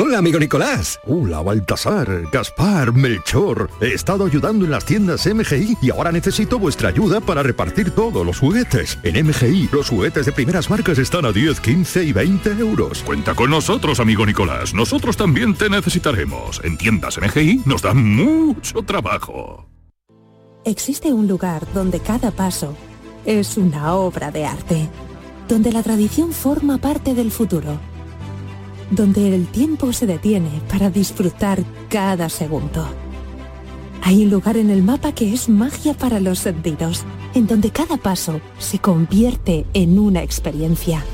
Speaker 17: Hola, amigo Nicolás. Hola, Baltasar, Gaspar, Melchor. He estado ayudando en las tiendas MGI y ahora necesito vuestra ayuda para repartir todos los juguetes. En MGI, los juguetes de primeras marcas están a 10, 15 y 20 euros.
Speaker 18: Cuenta con nosotros, amigo Nicolás. Nosotros también te necesitaremos. En tiendas MGI nos dan mucho trabajo.
Speaker 19: Existe un lugar donde cada paso es una obra de arte, donde la tradición forma parte del futuro donde el tiempo se detiene para disfrutar cada segundo. Hay un lugar en el mapa que es magia para los sentidos, en donde cada paso se convierte en una experiencia.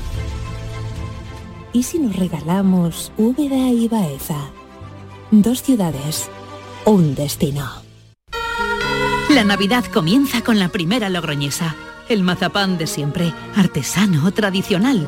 Speaker 19: ¿Y si nos regalamos Úbeda y Baeza? Dos ciudades, un destino.
Speaker 20: La Navidad comienza con la primera logroñesa. El mazapán de siempre, artesano, tradicional.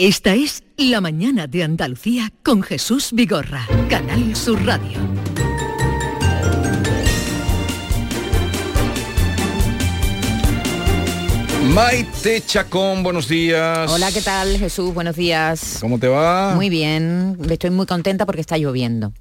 Speaker 1: Esta es La Mañana de Andalucía con Jesús Vigorra, Canal Sur Radio.
Speaker 2: Maite Chacón, buenos días.
Speaker 21: Hola, ¿qué tal Jesús? Buenos días.
Speaker 2: ¿Cómo te va?
Speaker 21: Muy bien, estoy muy contenta porque está lloviendo.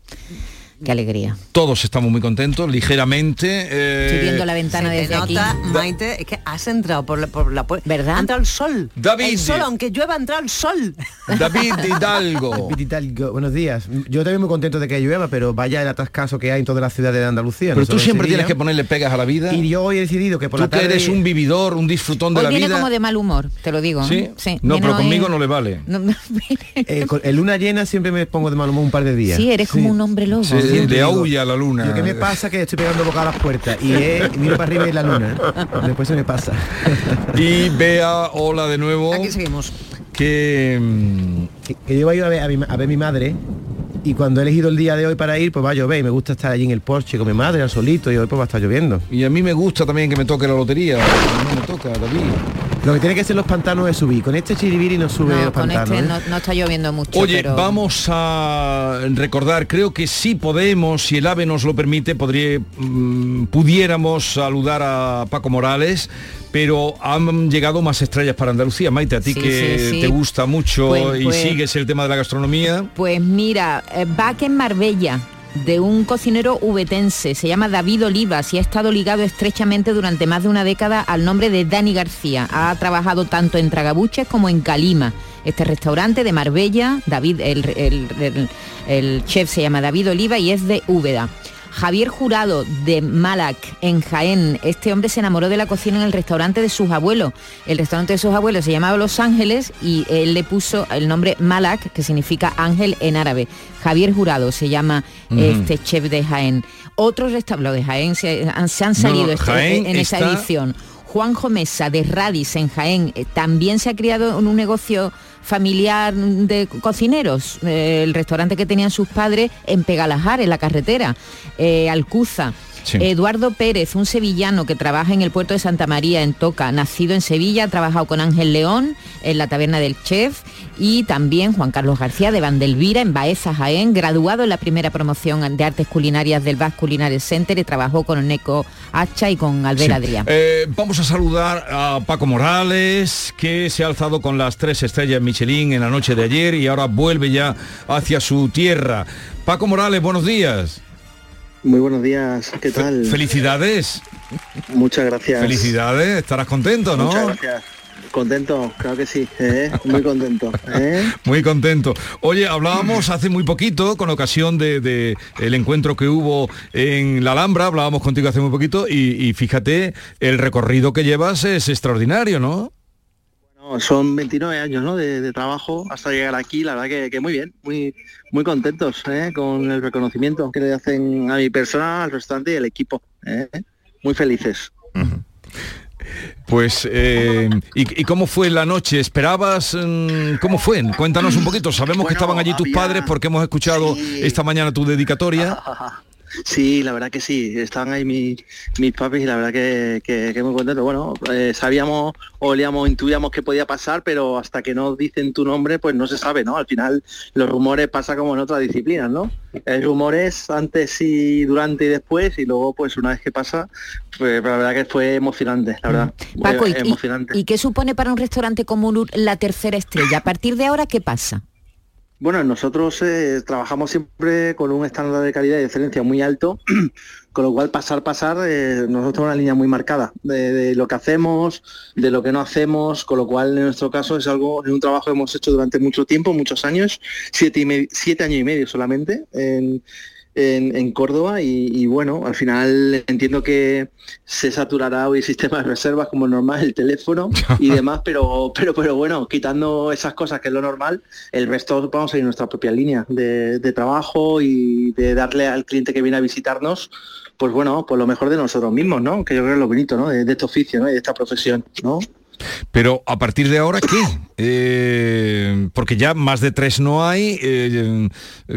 Speaker 21: Qué alegría.
Speaker 2: Todos estamos muy contentos, ligeramente.
Speaker 21: Eh, Estoy viendo la ventana desde aquí.
Speaker 22: Maite, es que has entrado por la, por la puerta.
Speaker 21: ¿Verdad?
Speaker 22: Ha entrado el sol.
Speaker 2: David.
Speaker 22: El sol, aunque llueva, ha entrado el sol.
Speaker 2: David [LAUGHS] Hidalgo.
Speaker 23: David Hidalgo, buenos días. Yo también muy contento de que llueva, pero vaya el atascazo que hay en toda la ciudad de Andalucía.
Speaker 2: Pero tú siempre tienes que ponerle pegas a la vida.
Speaker 23: Y yo hoy he decidido que por
Speaker 2: tú
Speaker 23: la tarde...
Speaker 2: que eres un vividor, un disfrutón de
Speaker 21: hoy
Speaker 2: la
Speaker 21: viene
Speaker 2: vida.
Speaker 21: como de mal humor, te lo digo.
Speaker 2: Sí.
Speaker 21: sí
Speaker 2: no, pero conmigo no le vale. [LAUGHS]
Speaker 21: No,
Speaker 23: eh, con, en luna llena siempre me pongo de mal humor un par de días.
Speaker 21: Sí, eres como un hombre lobo.
Speaker 2: Sí, de aulla la luna.
Speaker 23: Lo que me pasa es que estoy pegando boca a las puertas y he, [LAUGHS] miro para arriba y la luna. Después se me pasa. [LAUGHS]
Speaker 2: y Bea, hola de nuevo.
Speaker 22: Aquí seguimos.
Speaker 2: Que,
Speaker 23: que, que yo voy a ver a, mi, a ver mi madre y cuando he elegido el día de hoy para ir, pues va a llover y me gusta estar allí en el porche con mi madre al solito y hoy pues va a estar lloviendo.
Speaker 2: Y a mí me gusta también que me toque la lotería. No me toca, David.
Speaker 23: Lo que tiene que ser los pantanos es subir. Con este chiribiri no sube
Speaker 21: no,
Speaker 23: los
Speaker 21: con
Speaker 23: pantanos.
Speaker 21: Este
Speaker 23: ¿eh?
Speaker 21: no, no, está lloviendo mucho.
Speaker 2: Oye,
Speaker 21: pero...
Speaker 2: vamos a recordar, creo que sí podemos, si el AVE nos lo permite, podría, mmm, pudiéramos saludar a Paco Morales, pero han llegado más estrellas para Andalucía. Maite, a ti
Speaker 21: sí,
Speaker 2: que
Speaker 21: sí, sí.
Speaker 2: te gusta mucho
Speaker 21: pues,
Speaker 2: y
Speaker 21: pues,
Speaker 2: sigues el tema de la gastronomía.
Speaker 21: Pues mira, Back en Marbella de un cocinero ubetense, se llama David Olivas y ha estado ligado estrechamente durante más de una década al nombre de Dani García. Ha trabajado tanto en Tragabuches como en Calima. Este restaurante de Marbella, David, el, el, chef se llama David Oliva y es de Úbeda. Javier Jurado de Malac en Jaén. Este hombre se enamoró de la cocina en el restaurante de sus abuelos. El restaurante de sus abuelos se llamaba Los Ángeles y él le puso el nombre Malac, que significa ángel en árabe. Javier Jurado se llama este chef de Jaén. Otros restaurantes de Jaén se han, se han salido
Speaker 2: no,
Speaker 21: este,
Speaker 2: Jaén
Speaker 21: en
Speaker 2: está...
Speaker 21: esa edición. Juanjo Mesa de Radis en Jaén eh, también se ha criado en un negocio familiar de cocineros, eh, el restaurante que tenían sus padres en Pegalajar, en la carretera, eh, Alcuza. Sí. Eduardo Pérez, un sevillano que trabaja en el puerto de Santa María, en Toca, nacido en Sevilla, ha trabajado con Ángel León en la taberna del chef y también Juan Carlos García de Vandelvira en Baeza, Jaén, graduado en la primera promoción de artes culinarias del Basque Culinary Center y trabajó con Neco Hacha y con Albert sí. Adrián.
Speaker 2: Eh, vamos a saludar a Paco Morales, que se ha alzado con las tres estrellas Michelin en la noche de ayer y ahora vuelve ya hacia su tierra. Paco Morales, buenos días.
Speaker 24: Muy buenos días, ¿qué tal?
Speaker 2: Felicidades.
Speaker 24: Muchas gracias.
Speaker 2: Felicidades, estarás contento, ¿no?
Speaker 24: Muchas gracias. Contento, claro que sí, ¿eh? muy contento. ¿eh? [LAUGHS]
Speaker 2: Muy contento. Oye, hablábamos hace muy poquito, con ocasión de, de, el encuentro que hubo en la Alhambra, hablábamos contigo hace muy poquito, y, y fíjate, el recorrido que llevas es extraordinario, ¿no?
Speaker 24: Son 29 años ¿no? de, de, trabajo hasta llegar aquí, la verdad que, que muy bien, muy, muy contentos ¿eh? con el reconocimiento que le hacen a mi persona, al restaurante y al equipo. ¿eh? Muy felices.
Speaker 2: Uh -huh. Pues, eh, ¿y, ¿y, cómo fue la noche? ¿Esperabas? Mmm, ¿Cómo fue? Cuéntanos un poquito. Sabemos bueno, que estaban allí tus había... padres porque hemos escuchado sí. esta mañana tu dedicatoria. [LAUGHS]
Speaker 24: Sí, la verdad que sí, estaban ahí mis, mis papis y la verdad que, que, que muy contento. Bueno, eh, sabíamos, olíamos, intuíamos que podía pasar, pero hasta que no dicen tu nombre, pues no se sabe, ¿no? Al final los rumores pasa como en otras disciplinas, ¿no? El rumores antes y durante y después, y luego pues una vez que pasa, pues la verdad que fue emocionante, la verdad.
Speaker 21: Paco,
Speaker 24: ¿y,
Speaker 21: emocionante. ¿y qué supone para un restaurante como Unur la tercera estrella? A partir de ahora, ¿qué pasa?
Speaker 24: Bueno, nosotros eh, trabajamos siempre con un estándar de calidad y de excelencia muy alto, [CLEARS THROAT] Con lo cual, pasar, pasar, eh, nosotros tenemos una línea muy marcada de, lo que hacemos, de lo que no hacemos, con lo cual en nuestro caso es algo, es un trabajo que hemos hecho durante mucho tiempo, muchos años, siete, siete años y medio solamente en, en- en Córdoba y, y bueno, al final entiendo que se saturará hoy el sistema de reservas como normal, el teléfono y [LAUGHS] demás, pero, pero, pero bueno, quitando esas cosas que es lo normal, el resto vamos a seguir nuestra propia línea de, de trabajo y de darle al cliente que viene a visitarnos, pues bueno, pues lo mejor de nosotros mismos, ¿no? Que yo creo que es lo bonito, ¿no? De, de este oficio, ¿no? Y de esta profesión, ¿no?
Speaker 2: Pero a partir de ahora, ¿qué? Eh, porque ya más de tres no hay. eh,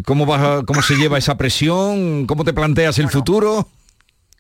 Speaker 2: ¿cómo, vas a- ¿Cómo se lleva esa presión? ¿Cómo te planteas el futuro?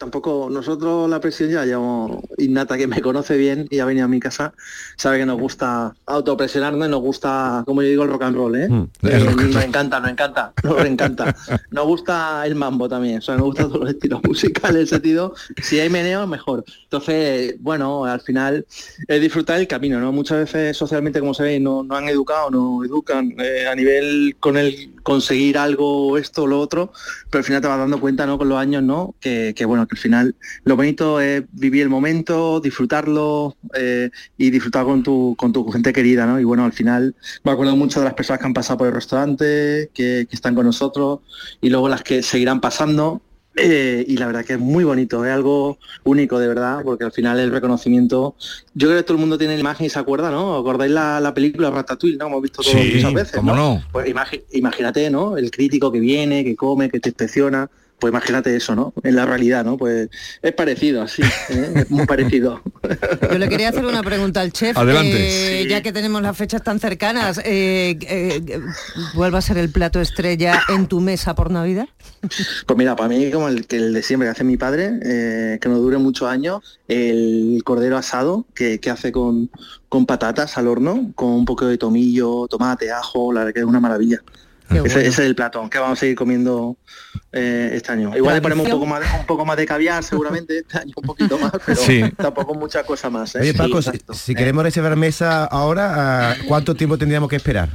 Speaker 24: Tampoco nosotros la presión ya llevamos innata que me conoce bien y ha venido a mi casa, sabe que nos gusta autopresionarnos, y nos gusta, como yo digo, el rock and roll, ¿eh?
Speaker 2: Mm,
Speaker 24: Eh,
Speaker 2: rock and
Speaker 24: nos
Speaker 2: roll.
Speaker 24: encanta, nos encanta, [LAUGHS] nos encanta. Nos gusta el mambo también, o sea, nos gusta todos los estilos musicales, en el sentido, si hay meneo, mejor. Entonces, bueno, al final es disfrutar el camino, ¿no? Muchas veces socialmente, como sabéis, no, no han educado, no educan eh, a nivel con el conseguir algo, esto o lo otro, pero al final te vas dando cuenta, ¿no? Con los años, ¿no? Que, que, bueno, que al final lo bonito es vivir el momento, disfrutarlo eh, y disfrutar con tu, con tu gente querida, ¿no? Y bueno, al final me acuerdo mucho de las personas que han pasado por el restaurante, que, que están con nosotros y luego las que seguirán pasando. Eh, y la verdad que es muy bonito, es algo único de verdad, porque al final el reconocimiento, yo creo que todo el mundo tiene la imagen y se acuerda, ¿no? ¿Acordáis la, la película Ratatouille, ¿no? Hemos visto todos
Speaker 2: Sí,
Speaker 24: muchas veces.
Speaker 2: cómo no.
Speaker 24: Pues imagi- imagínate, ¿no? El crítico que viene, que come, que te inspecciona. Pues imagínate eso, ¿no? En la realidad, ¿no? Pues es parecido, así, ¿eh? es muy parecido.
Speaker 22: Yo le quería hacer una pregunta al chef.
Speaker 24: Adelante.
Speaker 22: eh, Ya que tenemos las fechas tan cercanas, eh, eh, ¿vuelve a ser el plato estrella en tu mesa por Navidad?
Speaker 24: Pues mira, para mí como el, que el de siempre que hace mi padre, eh, que nos dure muchos años, el cordero asado que, que hace con, con patatas al horno, con un poco de tomillo, tomate, ajo, la verdad que es una maravilla. Ese,
Speaker 22: bueno.
Speaker 24: ese es el plato que vamos a seguir comiendo eh, este año. Igual le ponemos un poco más de, un poco más de caviar seguramente, este año un poquito más, pero
Speaker 23: Sí.
Speaker 24: tampoco mucha cosa más. ¿eh?
Speaker 23: Oye,
Speaker 24: Sí,
Speaker 23: Paco, si, si queremos reservar mesa ahora, ¿a ¿cuánto tiempo tendríamos que esperar?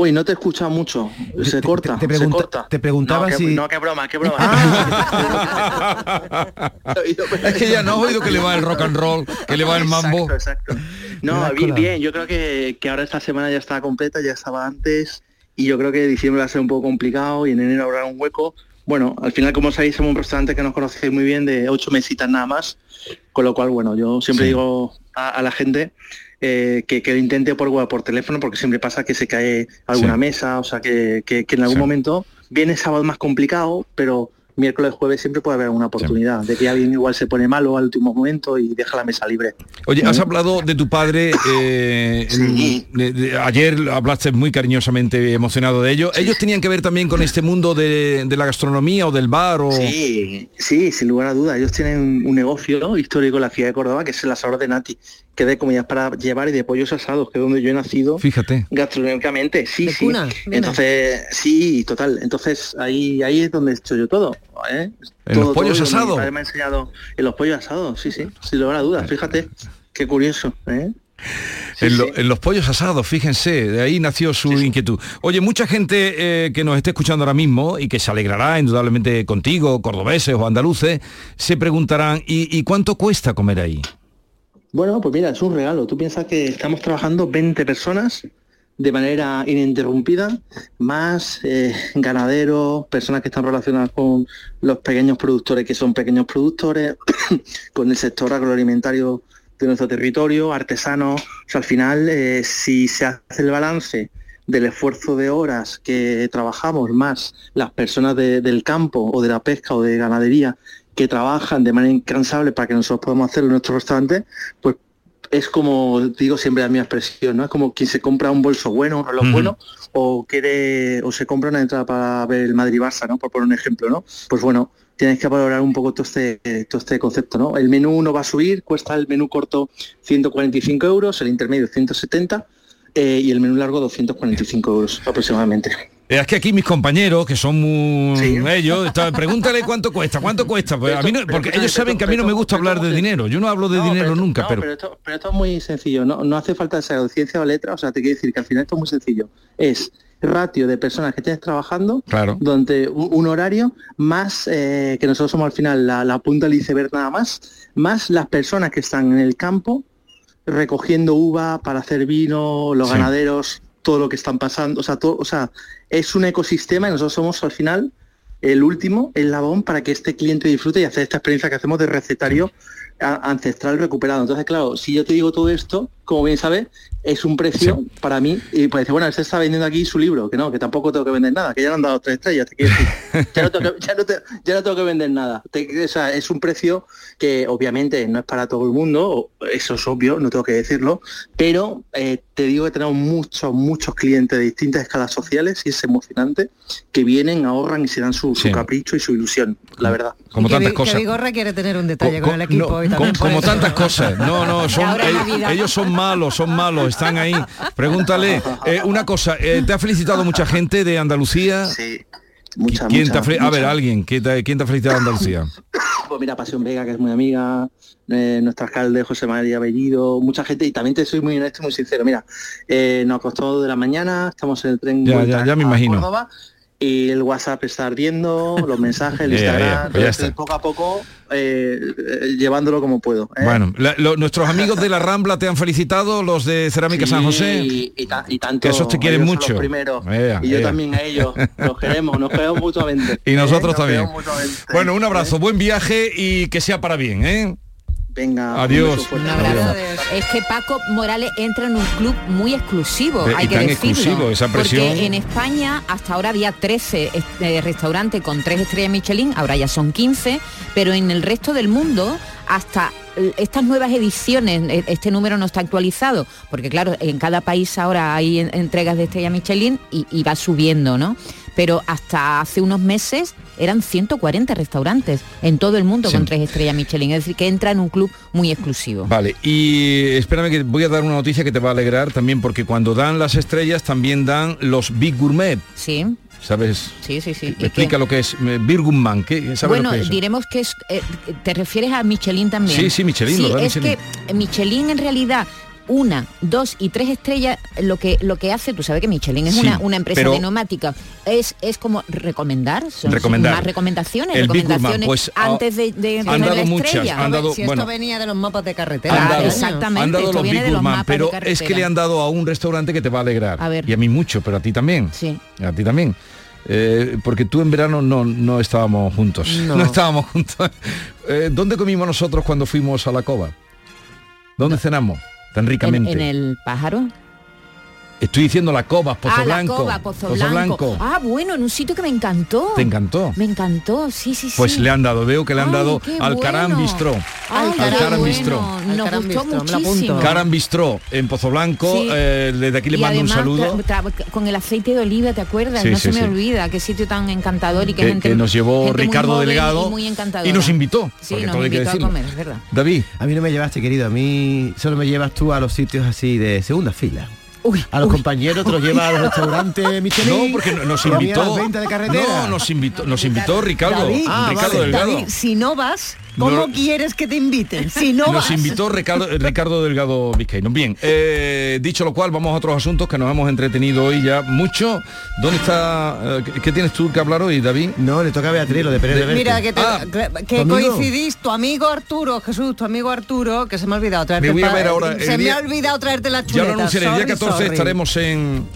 Speaker 24: Uy, no te he escuchado mucho. Se corta,
Speaker 23: te
Speaker 24: se
Speaker 23: pregunta-
Speaker 24: corta.
Speaker 23: te preguntaba
Speaker 24: no,
Speaker 23: si-
Speaker 24: Que, no, qué broma, qué broma.
Speaker 2: Es que ya no ha oído que le va el rock and roll, que le va el mambo.
Speaker 24: Exacto, exacto. No, bien. Yo creo que, que ahora esta semana ya está completa, ya estaba antes. Y yo creo que diciembre va a ser un poco complicado y en enero habrá un hueco. Bueno, al final, como sabéis, somos un restaurante que nos conocéis muy bien de ocho mesitas nada más. Con lo cual, bueno, yo siempre
Speaker 2: Sí.
Speaker 24: digo a, a la gente eh, que, que lo intente por web, por teléfono, porque siempre pasa que se cae alguna
Speaker 2: Sí.
Speaker 24: mesa, o sea, que, que- que en algún
Speaker 2: Sí.
Speaker 24: momento viene sábado más complicado, pero miércoles, jueves siempre puede haber alguna oportunidad de que alguien igual se pone malo al último momento y deja la mesa libre.
Speaker 2: Oye, has hablado de tu padre, eh, de- de- ayer hablaste muy cariñosamente emocionado de ello. ¿Ellos tenían que ver también con este mundo de, de la gastronomía o del bar? O...
Speaker 24: Sí, sí, sin lugar a dudas. Ellos tienen un negocio ¿no? histórico en la ciudad de Córdoba, que es el asador de Nati, que de comidas para llevar y de pollos asados, que es donde yo he nacido
Speaker 2: Fíjate.
Speaker 24: gastronómicamente. Sí, sí.
Speaker 22: cuna.
Speaker 24: Entonces, sí, total. Entonces ahí, ahí es donde he hecho yo todo. ¿Eh?
Speaker 2: ¿En
Speaker 24: Todo,
Speaker 2: los pollos asados?
Speaker 24: me ha enseñado en los pollos asados, sí, sí, sin lugar a dudas. Fíjate, qué curioso. ¿eh?
Speaker 2: en, lo- en los pollos asados, fíjense, de ahí nació su inquietud. Oye, mucha gente eh, que nos esté escuchando ahora mismo y que se alegrará indudablemente contigo, cordobeses o andaluces, se preguntarán, ¿y, y cuánto cuesta comer ahí?
Speaker 24: Bueno, pues mira, es un regalo. Tú piensas que estamos trabajando 20 personas de manera ininterrumpida, más eh, ganaderos, personas que están relacionadas con los pequeños productores que son pequeños productores, [COUGHS] con el sector agroalimentario de nuestro territorio, artesanos. O sea, al final, eh, si se hace el balance del esfuerzo de horas que trabajamos, más las personas de- del campo o de la pesca o de ganadería que trabajan de manera incansable para que nosotros podamos hacerlo en nuestro restaurante, pues es como digo siempre la misma expresión, ¿no? Es como quien se compra un bolso bueno, un reloj
Speaker 2: Ujú.
Speaker 24: bueno, o quiere, o se compra una entrada para ver el Madrid Barça, ¿no? Por poner un ejemplo, ¿no? Pues bueno, tienes que valorar un poco todo este, todo este concepto, ¿no? El menú no va a subir, cuesta el menú corto 145 euros, el intermedio 170 eh, y el menú largo 245 euros aproximadamente.
Speaker 2: Es que aquí mis compañeros, que son muy ellos, está- pregúntale cuánto cuesta, cuánto cuesta. Pues a mí no- porque ellos saben que a mí no me gusta hablar de dinero. Yo no hablo de dinero nunca,
Speaker 24: No,
Speaker 2: pero,
Speaker 24: pero esto, pero esto es muy sencillo, no, no hace falta ser de ciencia o letra, o sea, te quiero decir que al final esto es muy sencillo. Es ratio de personas que tienes trabajando
Speaker 2: claro.
Speaker 24: durante un, un horario más eh, que nosotros somos al final la, la punta del iceberg nada más, más las personas que están en el campo recogiendo uva para hacer vino, los
Speaker 2: Sí.
Speaker 24: ganaderos, todo lo que están pasando, o sea, todo, o sea, es un ecosistema y nosotros somos al final el último eslabón para que este cliente disfrute y hacer esta experiencia que hacemos de recetario ancestral recuperado. Entonces, claro, si yo te digo todo esto, como bien sabes, es un precio para mí y pues dice, bueno, se está vendiendo aquí su libro, que no, que tampoco tengo que vender nada, que ya le han dado tres estrellas, te quiero decir. [LAUGHS] ya, no tengo que, ya no te- ya no tengo que vender nada. Te- o sea, es un precio que obviamente no es para todo el mundo, eso es obvio, no tengo que decirlo, pero eh, te digo que tenemos muchos, muchos clientes de distintas escalas sociales y es emocionante que vienen, ahorran y se dan su, su capricho y su ilusión, la verdad.
Speaker 2: como tantas cosas.
Speaker 22: que Vigorra quiere tener un detalle
Speaker 2: Co-
Speaker 22: con el equipo.
Speaker 2: no,
Speaker 22: y también
Speaker 2: como tantas cosas. No, no, [LAUGHS] son,
Speaker 22: Navidad.
Speaker 2: ellos son malos, son malos, están ahí. Pregúntale, eh, una cosa, eh, ¿te ha felicitado mucha gente de Andalucía?
Speaker 24: Sí, mucha,
Speaker 2: ¿Quién
Speaker 24: mucha,
Speaker 2: te ha fe- A ver,
Speaker 24: mucha.
Speaker 2: alguien, ¿quién te, quién te ha felicitado de Andalucía?
Speaker 24: Pues mira, Pasión Vega, que es muy amiga, eh, nuestro alcalde José María Bellido, mucha gente, y también te soy muy honesto y muy sincero. Mira, eh, nos costó de la mañana, estamos en el tren
Speaker 2: Ya, ya, ya me imagino.
Speaker 24: Córdoba, y el WhatsApp está ardiendo, los mensajes, el [LAUGHS] Instagram,
Speaker 2: pues ya
Speaker 24: estoy
Speaker 2: está.
Speaker 24: poco a poco eh, eh, llevándolo como puedo. ¿eh?
Speaker 2: Bueno, la- lo- nuestros amigos de la Rambla te han felicitado, los de Cerámica San José.
Speaker 24: Y, y ta- y tanto,
Speaker 2: Que esos te quieren mucho.
Speaker 24: los primeros, y yo también a ellos, los queremos, nos queremos mutuamente. [LAUGHS]
Speaker 2: Y
Speaker 24: ¿eh?
Speaker 2: nosotros
Speaker 24: Nos
Speaker 2: también. Bueno, un abrazo, buen viaje y que sea para bien, ¿eh?
Speaker 24: Venga,
Speaker 2: Adiós.
Speaker 24: un beso fuerte.
Speaker 21: Un abrazo.
Speaker 2: Adiós.
Speaker 21: Es que Paco Morales entra en un club muy exclusivo,
Speaker 2: Eh,
Speaker 21: hay
Speaker 2: y
Speaker 21: que
Speaker 2: tan
Speaker 21: decirlo.
Speaker 2: exclusivo, esa presión.
Speaker 21: Porque en España hasta ahora había 13 eh, restaurantes con tres estrellas Michelin, ahora ya son 15, pero en el resto del mundo hasta eh, estas nuevas ediciones, eh, este número no está actualizado, porque claro, en cada país ahora hay en- entregas de estrella Michelin y, y va subiendo, ¿no? Pero hasta hace unos meses eran 140 restaurantes en todo el mundo
Speaker 2: Sí.
Speaker 21: con tres estrellas Michelin, es decir, que entra en un club muy exclusivo.
Speaker 2: Vale, y espérame que voy a dar una noticia que te va a alegrar también, porque cuando dan las estrellas también dan los Big Gourmet,
Speaker 21: Sí,
Speaker 2: ¿sabes?
Speaker 21: sí, sí, sí. ¿Y
Speaker 2: Me
Speaker 21: qué?
Speaker 2: explica lo que es eh, Big Gourmand, ¿qué? ¿Sabes
Speaker 21: Bueno,
Speaker 2: lo que es?
Speaker 21: diremos que es, eh, te refieres a Michelin también.
Speaker 2: Sí, sí, Michelin,
Speaker 21: Sí,
Speaker 2: lo da
Speaker 21: es
Speaker 2: Michelin.
Speaker 21: que Michelin en realidad una, dos y tres estrellas, lo que lo que hace, tú sabes que Michelin es
Speaker 2: Sí,
Speaker 21: una, una empresa
Speaker 2: pero-
Speaker 21: de neumática, es, es como recomendar, son
Speaker 2: Recomendar.
Speaker 21: más recomendaciones,
Speaker 2: El
Speaker 21: recomendaciones
Speaker 2: pues,
Speaker 21: antes de, de
Speaker 2: han
Speaker 21: poner la
Speaker 2: dado muchas,
Speaker 21: estrella.
Speaker 2: han dado-
Speaker 22: si
Speaker 2: bueno.
Speaker 22: esto venía de los mapas de carretera.
Speaker 2: Han dado-
Speaker 21: exactamente,
Speaker 2: han dado
Speaker 21: esto
Speaker 2: los
Speaker 21: viene
Speaker 2: Big
Speaker 21: de los mapas de
Speaker 2: pero es que le han dado a un restaurante que te va a alegrar.
Speaker 21: A ver.
Speaker 2: Y a mí mucho, pero a ti también.
Speaker 21: Sí.
Speaker 2: A ti también. Eh, porque tú en verano no, no estábamos juntos.
Speaker 21: No. [LAUGHS]
Speaker 2: No, estábamos juntos. [LAUGHS] Eh, ¿Dónde comimos nosotros cuando fuimos a la cova? ¿Dónde cenamos?
Speaker 21: En el pájaro.
Speaker 2: Estoy diciendo la cova, Pozo
Speaker 21: ah,
Speaker 2: Blanco.
Speaker 21: la cova, Pozo, Blanco. Ah, bueno, en un sitio que me encantó.
Speaker 2: ¿Te encantó?
Speaker 21: Me encantó, sí, sí, sí.
Speaker 2: Pues le han dado, veo que le han
Speaker 21: Ay,
Speaker 2: dado al Caram
Speaker 21: bueno.
Speaker 2: Bistró. Al Caram
Speaker 21: bueno.
Speaker 2: Bistró.
Speaker 21: Nos
Speaker 22: Caram
Speaker 21: gustó
Speaker 22: Bistró, apunto.
Speaker 21: muchísimo.
Speaker 2: Caram Bistró en Pozo Blanco.
Speaker 21: Sí.
Speaker 2: eh, desde aquí le mando un saludo.
Speaker 21: con el aceite de oliva, ¿te acuerdas?
Speaker 2: Sí,
Speaker 21: no
Speaker 2: sí,
Speaker 21: se me
Speaker 2: sí.
Speaker 21: olvida, qué sitio tan encantador y qué
Speaker 2: Que,
Speaker 21: gente
Speaker 2: que nos llevó
Speaker 21: gente muy
Speaker 2: Ricardo
Speaker 21: joven
Speaker 2: Delgado
Speaker 21: y, muy
Speaker 2: nos invitó.
Speaker 21: Sí,
Speaker 2: porque
Speaker 21: nos
Speaker 2: todo hay que
Speaker 21: invitó a
Speaker 2: decirlo.
Speaker 21: comer, es verdad.
Speaker 2: David,
Speaker 23: A mí no me llevaste, querido. A mí solo me llevas tú a los sitios así de segunda fila.
Speaker 21: Uy,
Speaker 23: A los
Speaker 21: uy.
Speaker 23: compañeros te los llevas a los restaurantes [LAUGHS] Michelin.
Speaker 2: no, porque no- nos invitó.
Speaker 23: ventas de carretera.
Speaker 2: No, nos invitó, nos invitó Ricardo.
Speaker 22: David,
Speaker 23: Ah,
Speaker 2: Ricardo
Speaker 23: vale.
Speaker 2: Delgado.
Speaker 22: David, si no vas, ¿cómo
Speaker 2: No-
Speaker 22: quieres que te inviten? Si no
Speaker 2: Nos
Speaker 22: vas.
Speaker 2: invitó Ricardo, Ricardo Delgado Vizcaíno. Bien, eh, dicho lo cual, vamos a otros asuntos que nos hemos entretenido hoy ya mucho. ¿Dónde está? eh, ¿qué, tienes tú que hablar hoy, David?
Speaker 23: No, le toca a Beatriz lo de Pérez de Verte.
Speaker 22: Mira, que, te-
Speaker 2: Ah,
Speaker 22: coincidís, tu amigo Arturo, Jesús, tu amigo Arturo, que se me ha olvidado traerte
Speaker 2: Me voy a
Speaker 22: pa-
Speaker 2: ver ahora el
Speaker 22: Se me ha olvidado traerte la
Speaker 2: Ya
Speaker 22: chuleta.
Speaker 2: lo anunciaré, el día
Speaker 22: sorry,
Speaker 2: 14
Speaker 22: sorry.
Speaker 2: estaremos en,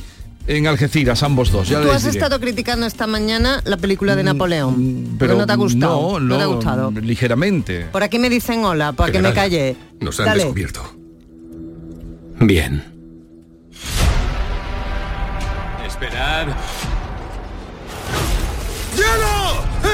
Speaker 2: en Algeciras, ambos dos. Ya
Speaker 22: Tú has
Speaker 2: diré.
Speaker 22: estado criticando esta mañana la película de Napoleón, pero no te ha gustado.
Speaker 2: No, no,
Speaker 22: te ha gustado.
Speaker 2: ligeramente.
Speaker 22: Por aquí me dicen hola, para que me calle.
Speaker 15: Nos han
Speaker 22: Dale.
Speaker 15: descubierto. Bien.
Speaker 25: Esperad.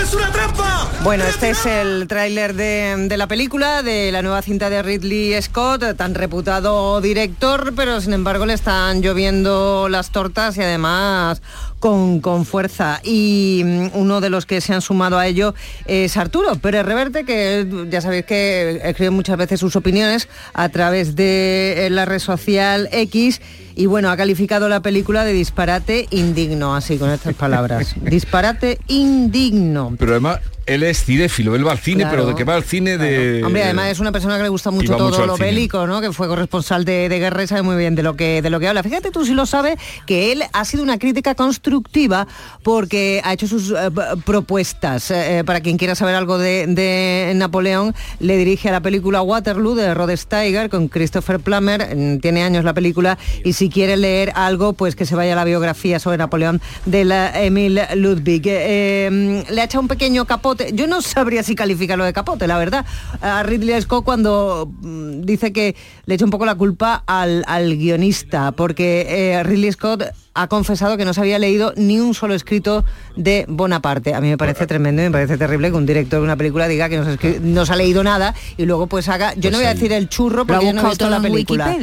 Speaker 26: ¡Es una trampa!
Speaker 22: Bueno, este es el tráiler de, de la película, de la nueva cinta de Ridley Scott, tan reputado director, pero sin embargo le están lloviendo las tortas y además con, con fuerza. Y mm, uno de los que se han sumado a ello es Arturo Pérez Reverte, que ya sabéis que escribe muchas veces sus opiniones a través de eh, la red social X y bueno, ha calificado la película de disparate indigno, así con estas palabras. [LAUGHS] disparate indigno.
Speaker 2: Pero además él es cinéfilo, él va al cine, pero de que va al cine de...
Speaker 22: Hombre, además es una persona que le gusta mucho todo lo bélico, ¿no? Que fue corresponsal de, guerra y sabe muy bien de lo que de lo que habla. Fíjate tú si lo sabes, que él ha sido una crítica constructiva porque ha hecho sus eh, propuestas. Eh, eh, para quien quiera saber algo de, Napoleón, le dirige a la película Waterloo de Rod Steiger con Christopher Plummer. Mm, tiene años la película y si quiere leer algo, pues que se vaya a la biografía sobre Napoleón de la Emil Ludwig. Mm, le ha echado un pequeño capote yo no sabría si calificarlo de capote, la verdad. A Ridley Scott cuando mm, dice que le echa un poco la culpa al, guionista, porque eh, Ridley Scott ha confesado que no se había leído ni un solo escrito de Bonaparte. A mí me parece tremendo y me parece terrible que un director de una película diga que no se, ha leído nada y luego pues haga, yo no voy a pues decir el churro porque yo no he visto la película.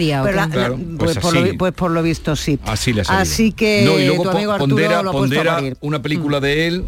Speaker 22: pues, por lo, visto sí. Así, que
Speaker 2: no, y luego tu amigo pondera, pondera una película de él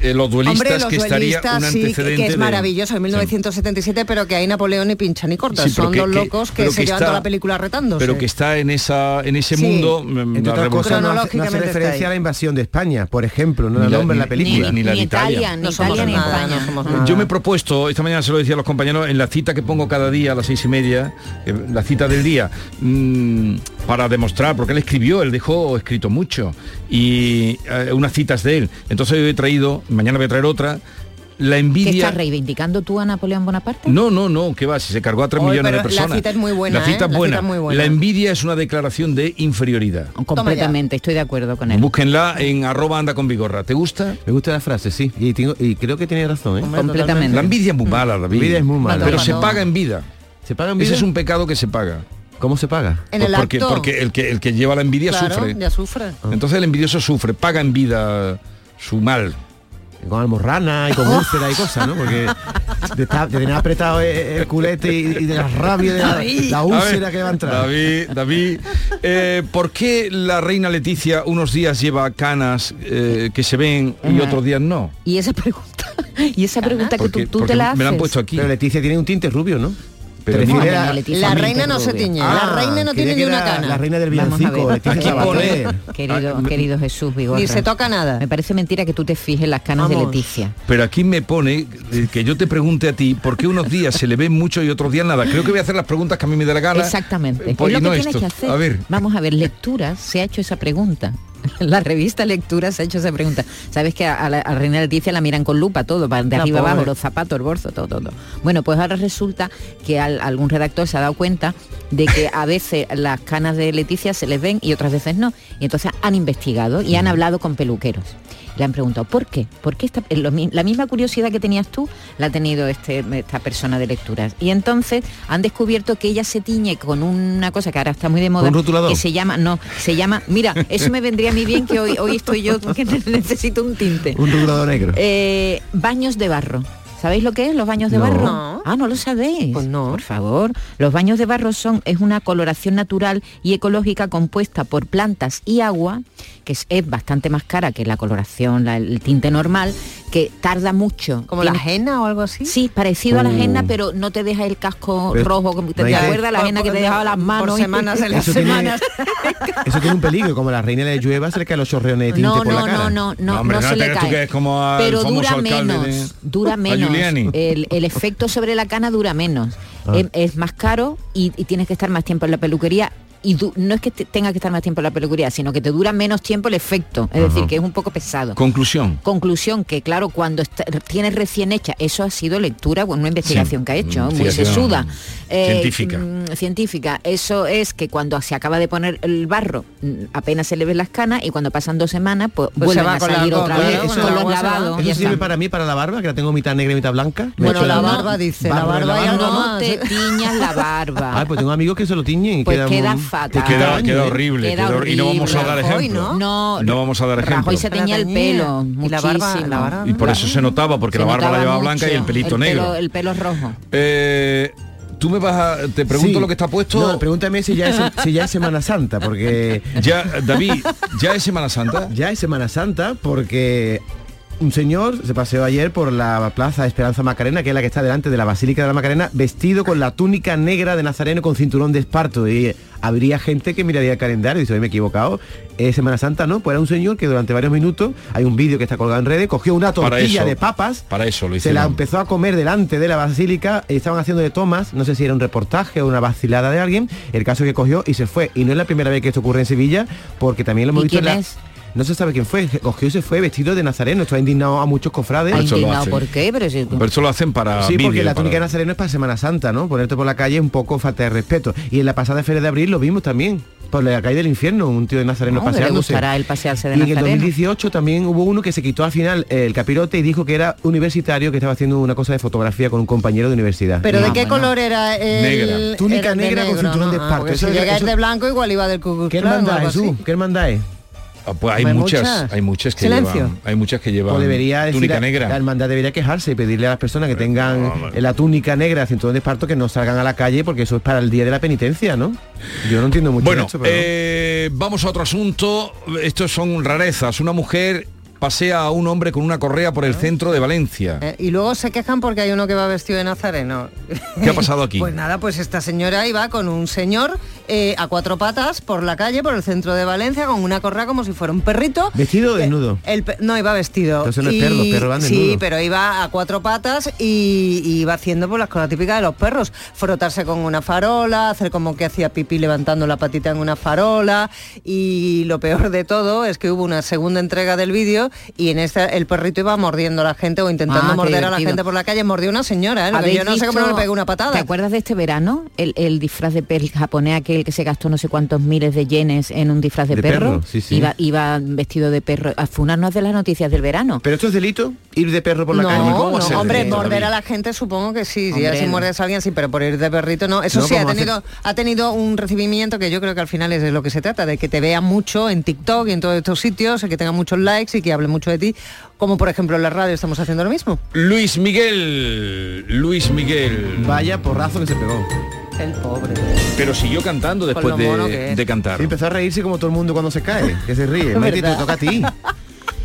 Speaker 2: eh, los duelistas que estaría un antecedente
Speaker 22: que es maravilloso en 1977 pero que hay Napoleón y pincha ni corta. Son dos locos que, se llevan toda la película retándose.
Speaker 2: pero que está en esa en ese mundo
Speaker 23: mm, entre otras cosas no, hace referencia a la invasión de España por ejemplo no la nombre en la película.
Speaker 21: ni, la de Italia, ni Italia ni España.
Speaker 2: yo me he propuesto esta mañana se lo decía a los compañeros en la cita que pongo cada día a las seis y media eh, la cita del día mm, para demostrar porque él escribió él dejó escrito mucho y eh, unas citas de él. Entonces yo he traído mañana voy a traer otra. La envidia... ¿Qué
Speaker 21: estás reivindicando tú a Napoleón Bonaparte?
Speaker 2: No, no, no, que va, si se cargó a 3 millones de personas.
Speaker 22: La cita es muy buena.
Speaker 2: La cita, es, buena. La envidia es una declaración de inferioridad.
Speaker 21: Completamente, estoy de acuerdo con él.
Speaker 2: Búsquenla en arroba anda con vigorra. ¿Te gusta?
Speaker 23: Me gusta la frase, sí. Y, creo que tiene razón, ¿eh?
Speaker 21: Completamente.
Speaker 2: La envidia es muy mala, la
Speaker 23: envidia es muy mala.
Speaker 2: Pero se paga en vida. ¿Se paga en vida? Ese es un pecado que se paga.
Speaker 23: ¿Cómo se paga?
Speaker 22: En el
Speaker 2: porque, porque el que el que lleva la envidia sufre.
Speaker 22: Ya sufre.
Speaker 2: Entonces el envidioso sufre, paga en vida su mal
Speaker 23: con almorrana y con úlcera y cosas, ¿no? Porque de, tener apretado el, culete y, de la rabia de la, úlcera que va a entrar.
Speaker 2: David, David, eh, ¿por qué la reina Leticia unos días lleva canas eh, que se ven y otros días no?
Speaker 21: Y esa pregunta, [LAUGHS] y esa pregunta que tú, te la haces.
Speaker 2: Me la han puesto aquí.
Speaker 23: Pero Leticia tiene un tinte rubio, ¿no?
Speaker 22: La, reina no se tiñe, la ah, reina no tiene ni una cana.
Speaker 23: La reina del villancico,
Speaker 21: querido, ah, querido Jesús Vigorra.
Speaker 22: Ni se toca nada.
Speaker 21: Me parece mentira que tú te fijes las canas de Leticia.
Speaker 2: Pero aquí me pone que yo te pregunte a ti, ¿por qué unos días se le ven mucho y otros días nada? Creo que voy a hacer las preguntas que a mí me da la gana.
Speaker 21: Exactamente. Pues, es lo que tienes que hacer. A ver. Vamos a ver, lecturas, se ha hecho esa pregunta. [LAUGHS] la revista Lectura se ha hecho esa pregunta. Sabes que a, la, reina Leticia la miran con lupa todo, de arriba abajo, los zapatos, el bolso, todo, todo. Bueno, pues ahora resulta que algún redactor se ha dado cuenta de que a veces las canas de Leticia se les ven y otras veces no. Y entonces han investigado y han hablado con peluqueros le han preguntado, ¿por qué? ¿Por qué esta, la misma curiosidad que tenías tú la ha tenido este, esta persona de lecturas? Y entonces han descubierto que ella se tiñe con una cosa que ahora está muy de moda, que se llama, no, se llama, mira, eso me vendría a mí bien que hoy, hoy estoy yo que [LAUGHS] necesito un tinte.
Speaker 23: Un rotulador negro.
Speaker 21: Eh, baños de barro. ¿Sabéis lo que es los baños de barro?
Speaker 22: No.
Speaker 21: Ah, no lo sabéis.
Speaker 22: Pues no.
Speaker 21: Por favor. Los baños de barro son es una coloración natural y ecológica compuesta por plantas y agua, que es, bastante más cara que la coloración, el tinte normal, que tarda mucho.
Speaker 22: ¿Como la ajena o algo así?
Speaker 21: Sí, parecido a la ajena, uh. pero no te deja el casco rojo, como te, acuerdas la ajena que te dejaba las manos.
Speaker 22: Por semanas en las
Speaker 23: semanas. [LAUGHS] eso tiene un peligro, como la reina le llueva, se le caen los chorreones de tinte
Speaker 21: no,
Speaker 23: por
Speaker 21: no,
Speaker 23: la cara.
Speaker 21: No, no, no, no, se le cae. pero dura menos, dura menos. El, el, efecto sobre la cana dura menos. Ah. Es, es, más caro y, y tienes que estar más tiempo en la peluquería y no es que tenga que estar más tiempo en la peluquería, sino que te dura menos tiempo el efecto, es decir, que es un poco pesado.
Speaker 2: Conclusión.
Speaker 21: Conclusión, que claro, cuando tienes recién hecha, eso ha sido lectura, bueno, una investigación que ha hecho, muy sesuda.
Speaker 2: Eh, científica.
Speaker 21: Mm, científica. Eso es que cuando se acaba de poner el barro, mm, apenas se le ven las canas y cuando pasan dos semanas, pues, pues vuelven a salir otra vez
Speaker 23: eso, con los lavados. ¿Eso sirve para mí, para la barba, que la tengo mitad negra y mitad blanca?
Speaker 22: Bueno, la barba dice, la barba,
Speaker 21: no te tiñas la barba.
Speaker 23: Ah, pues tengo amigos que se lo tiñen y
Speaker 21: pues queda
Speaker 2: Queda, queda, horrible, y no vamos a dar ejemplo.
Speaker 21: ¿no?
Speaker 2: No, vamos a dar ejemplo.
Speaker 21: Hoy se teñía el pelo, y la barba,
Speaker 2: y por eso se notaba, porque la barba la llevaba blanca y el pelito negro.
Speaker 21: el pelo rojo.
Speaker 2: Eh, tú me vas a... Te pregunto lo que está puesto...
Speaker 23: No, pregúntame si ya, es, si ya es Semana Santa, porque... [LAUGHS]
Speaker 2: Ya, David, ¿ya es Semana Santa?
Speaker 23: Ya es Semana Santa, porque un señor se paseó ayer por la plaza Esperanza Macarena, que es la que está delante de la Basílica de la Macarena, vestido con la túnica negra de Nazareno con cinturón de esparto. Y habría gente que miraría el calendario y dice, hoy me he equivocado, es Semana Santa, ¿no? Pues era un señor que durante varios minutos, hay un vídeo que está colgado en redes, cogió una tortilla de papas,
Speaker 2: para eso lo
Speaker 23: se la empezó a comer delante de la basílica, y estaban haciendo de tomas, no sé si era un reportaje o una vacilada de alguien, el caso que cogió y se fue. Y no es la primera vez que esto ocurre en Sevilla, porque también lo hemos visto en la... No se sabe quién fue, cogió y se fue vestido de nazareno. Esto ha indignado a muchos cofrades.
Speaker 21: indignado por qué? Pero,
Speaker 2: eso lo hacen para.
Speaker 23: Sí, porque la túnica de nazareno es para Semana Santa, ¿no? Ponerte por la calle es un poco falta de respeto. Y en la pasada feria de abril lo vimos también. Por la calle del infierno, un tío de Nazareno no, paseándose.
Speaker 21: el pasearse de
Speaker 23: y en el 2018 también hubo uno que se quitó al final el capirote y dijo que era universitario, que estaba haciendo una cosa de fotografía con un compañero de universidad.
Speaker 22: ¿Pero de qué color era el...?
Speaker 23: Negra. Túnica negra con cinturón de esparto.
Speaker 22: si llega de blanco igual iba del
Speaker 23: ¿Qué hermandad, Jesús? ¿Qué hermandad es?
Speaker 2: Ah, pues hay muchas, hay muchas que llevan, hay muchas que llevan
Speaker 23: debería túnica negra. La hermandad debería quejarse y pedirle a las personas que tengan la túnica negra, cinturón de esparto, que no salgan a la calle porque eso es para el día de la penitencia, ¿no? Yo no entiendo mucho
Speaker 2: bueno, eh, vamos a otro asunto. Estos son rarezas. Una mujer pasea a un hombre con una correa por el centro de Valencia.
Speaker 22: Eh, y luego se quejan porque hay uno que va vestido de nazareno.
Speaker 2: ¿Qué ha pasado aquí? [LAUGHS]
Speaker 22: pues nada, pues esta señora iba con un señor eh, a cuatro patas por la calle, por el centro de Valencia, con una correa como si fuera un perrito.
Speaker 23: ¿Vestido o desnudo?
Speaker 22: no, iba vestido.
Speaker 23: Entonces no es perro, perro van
Speaker 22: Sí, pero iba a cuatro patas y, iba haciendo por pues, las cosas típicas de los perros. Frotarse con una farola, hacer como que hacía pipí levantando la patita en una farola. Y lo peor de todo es que hubo una segunda entrega del vídeo y en esta el perrito iba mordiendo a la gente o intentando ah, morder a la gente por la calle. Mordió una señora, ¿eh? yo no sé cómo no le pegó una patada.
Speaker 21: ¿Te acuerdas de este verano? El, el disfraz de pel japonés aquel que se gastó no sé cuántos miles de yenes en un disfraz de, perro, Iba, iba, vestido de perro. Fue una de las noticias del verano.
Speaker 23: ¿Pero esto es delito? ¿Ir de perro por la calle?
Speaker 22: ¿Cómo no, hombre, morder a la gente supongo que sí. Si ya si muerdes a alguien sí, pero por ir de perrito no. Eso sí, ha tenido, ha tenido un recibimiento que yo creo que al final es de lo que se trata, de que te vea mucho en TikTok y en todos estos sitios, que tenga muchos likes y que hable mucho de ti, como por ejemplo en la radio estamos haciendo lo mismo.
Speaker 2: Luis Miguel, Luis Miguel.
Speaker 23: Vaya porrazo que se pegó.
Speaker 22: El pobre.
Speaker 2: Pero siguió cantando después de, cantar.
Speaker 23: Y empezó a reírse como todo el mundo cuando se cae, que se ríe. te toca a ti. [LAUGHS]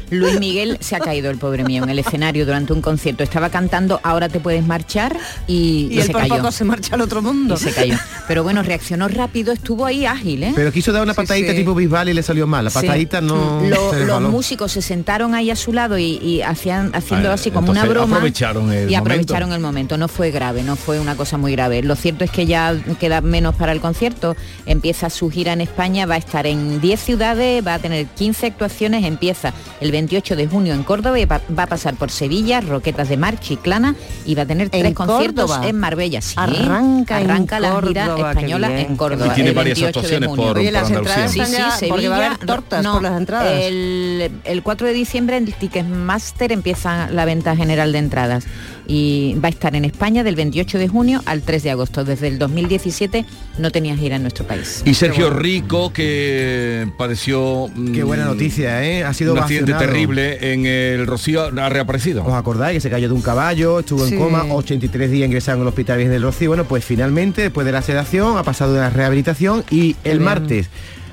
Speaker 21: Luis Miguel se ha caído el pobre mío en el escenario durante un concierto. Estaba cantando Ahora te puedes marchar y,
Speaker 22: y, se cayó. se marcha al otro mundo.
Speaker 21: Y se cayó. Pero bueno, reaccionó rápido, estuvo ahí ágil, ¿eh?
Speaker 23: Pero quiso dar una patadita tipo Bisbal y le salió mal. La patadita no.
Speaker 21: los músicos se sentaron ahí a su lado y, hacían haciendo así como una broma.
Speaker 2: Aprovecharon el
Speaker 21: y aprovecharon el momento. No fue grave, no fue una cosa muy grave. Lo cierto es que ya queda menos para el concierto. Empieza su gira en España, va a estar en 10 ciudades, va a tener 15 actuaciones, empieza el 28 de junio en Córdoba y va, a pasar por Sevilla, Roquetas de Mar, Chiclana y va a tener tres conciertos en Marbella. Sí,
Speaker 22: arranca,
Speaker 21: arranca la gira española en Córdoba.
Speaker 2: Y tiene varias actuaciones por,
Speaker 22: las entradas sí, sí, Sevilla, va a haber tortas no, por las entradas.
Speaker 21: El, el 4 de diciembre en Ticketmaster empieza la venta general de entradas y va a estar en España del 28 de junio al 3 de agosto. Desde el 2017 no tenía gira en nuestro país.
Speaker 2: Y Sergio Rico, que padeció...
Speaker 23: Qué buena mm, noticia, ¿eh? Ha sido
Speaker 2: un accidente terrible en el Rocío, ha reaparecido.
Speaker 23: ¿Os acordáis que se cayó de un caballo, estuvo en coma, 83 días ingresado en el hospital del Rocío? Bueno, pues finalmente, después de la sedación, ha pasado de la rehabilitación y el martes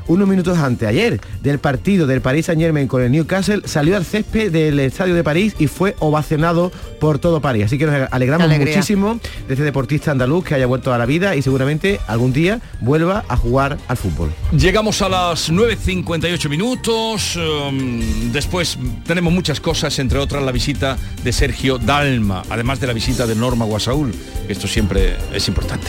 Speaker 23: unos minutos antes, ayer, del partido del Paris Saint Germain con el Newcastle, salió al césped del Estadio de París y fue ovacionado por todo París. Así que nos alegramos muchísimo de este deportista andaluz que haya vuelto a la vida y seguramente algún día vuelva a jugar al fútbol.
Speaker 2: Llegamos a las 9.58 minutos. Um, después tenemos muchas cosas, entre otras la visita de Sergio Dalma, además de la visita de Norma Guasaúl. Esto siempre es importante.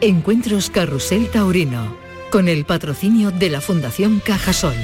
Speaker 1: Encuentros Carrusel Taurino, con el patrocinio de la Fundación Cajasol.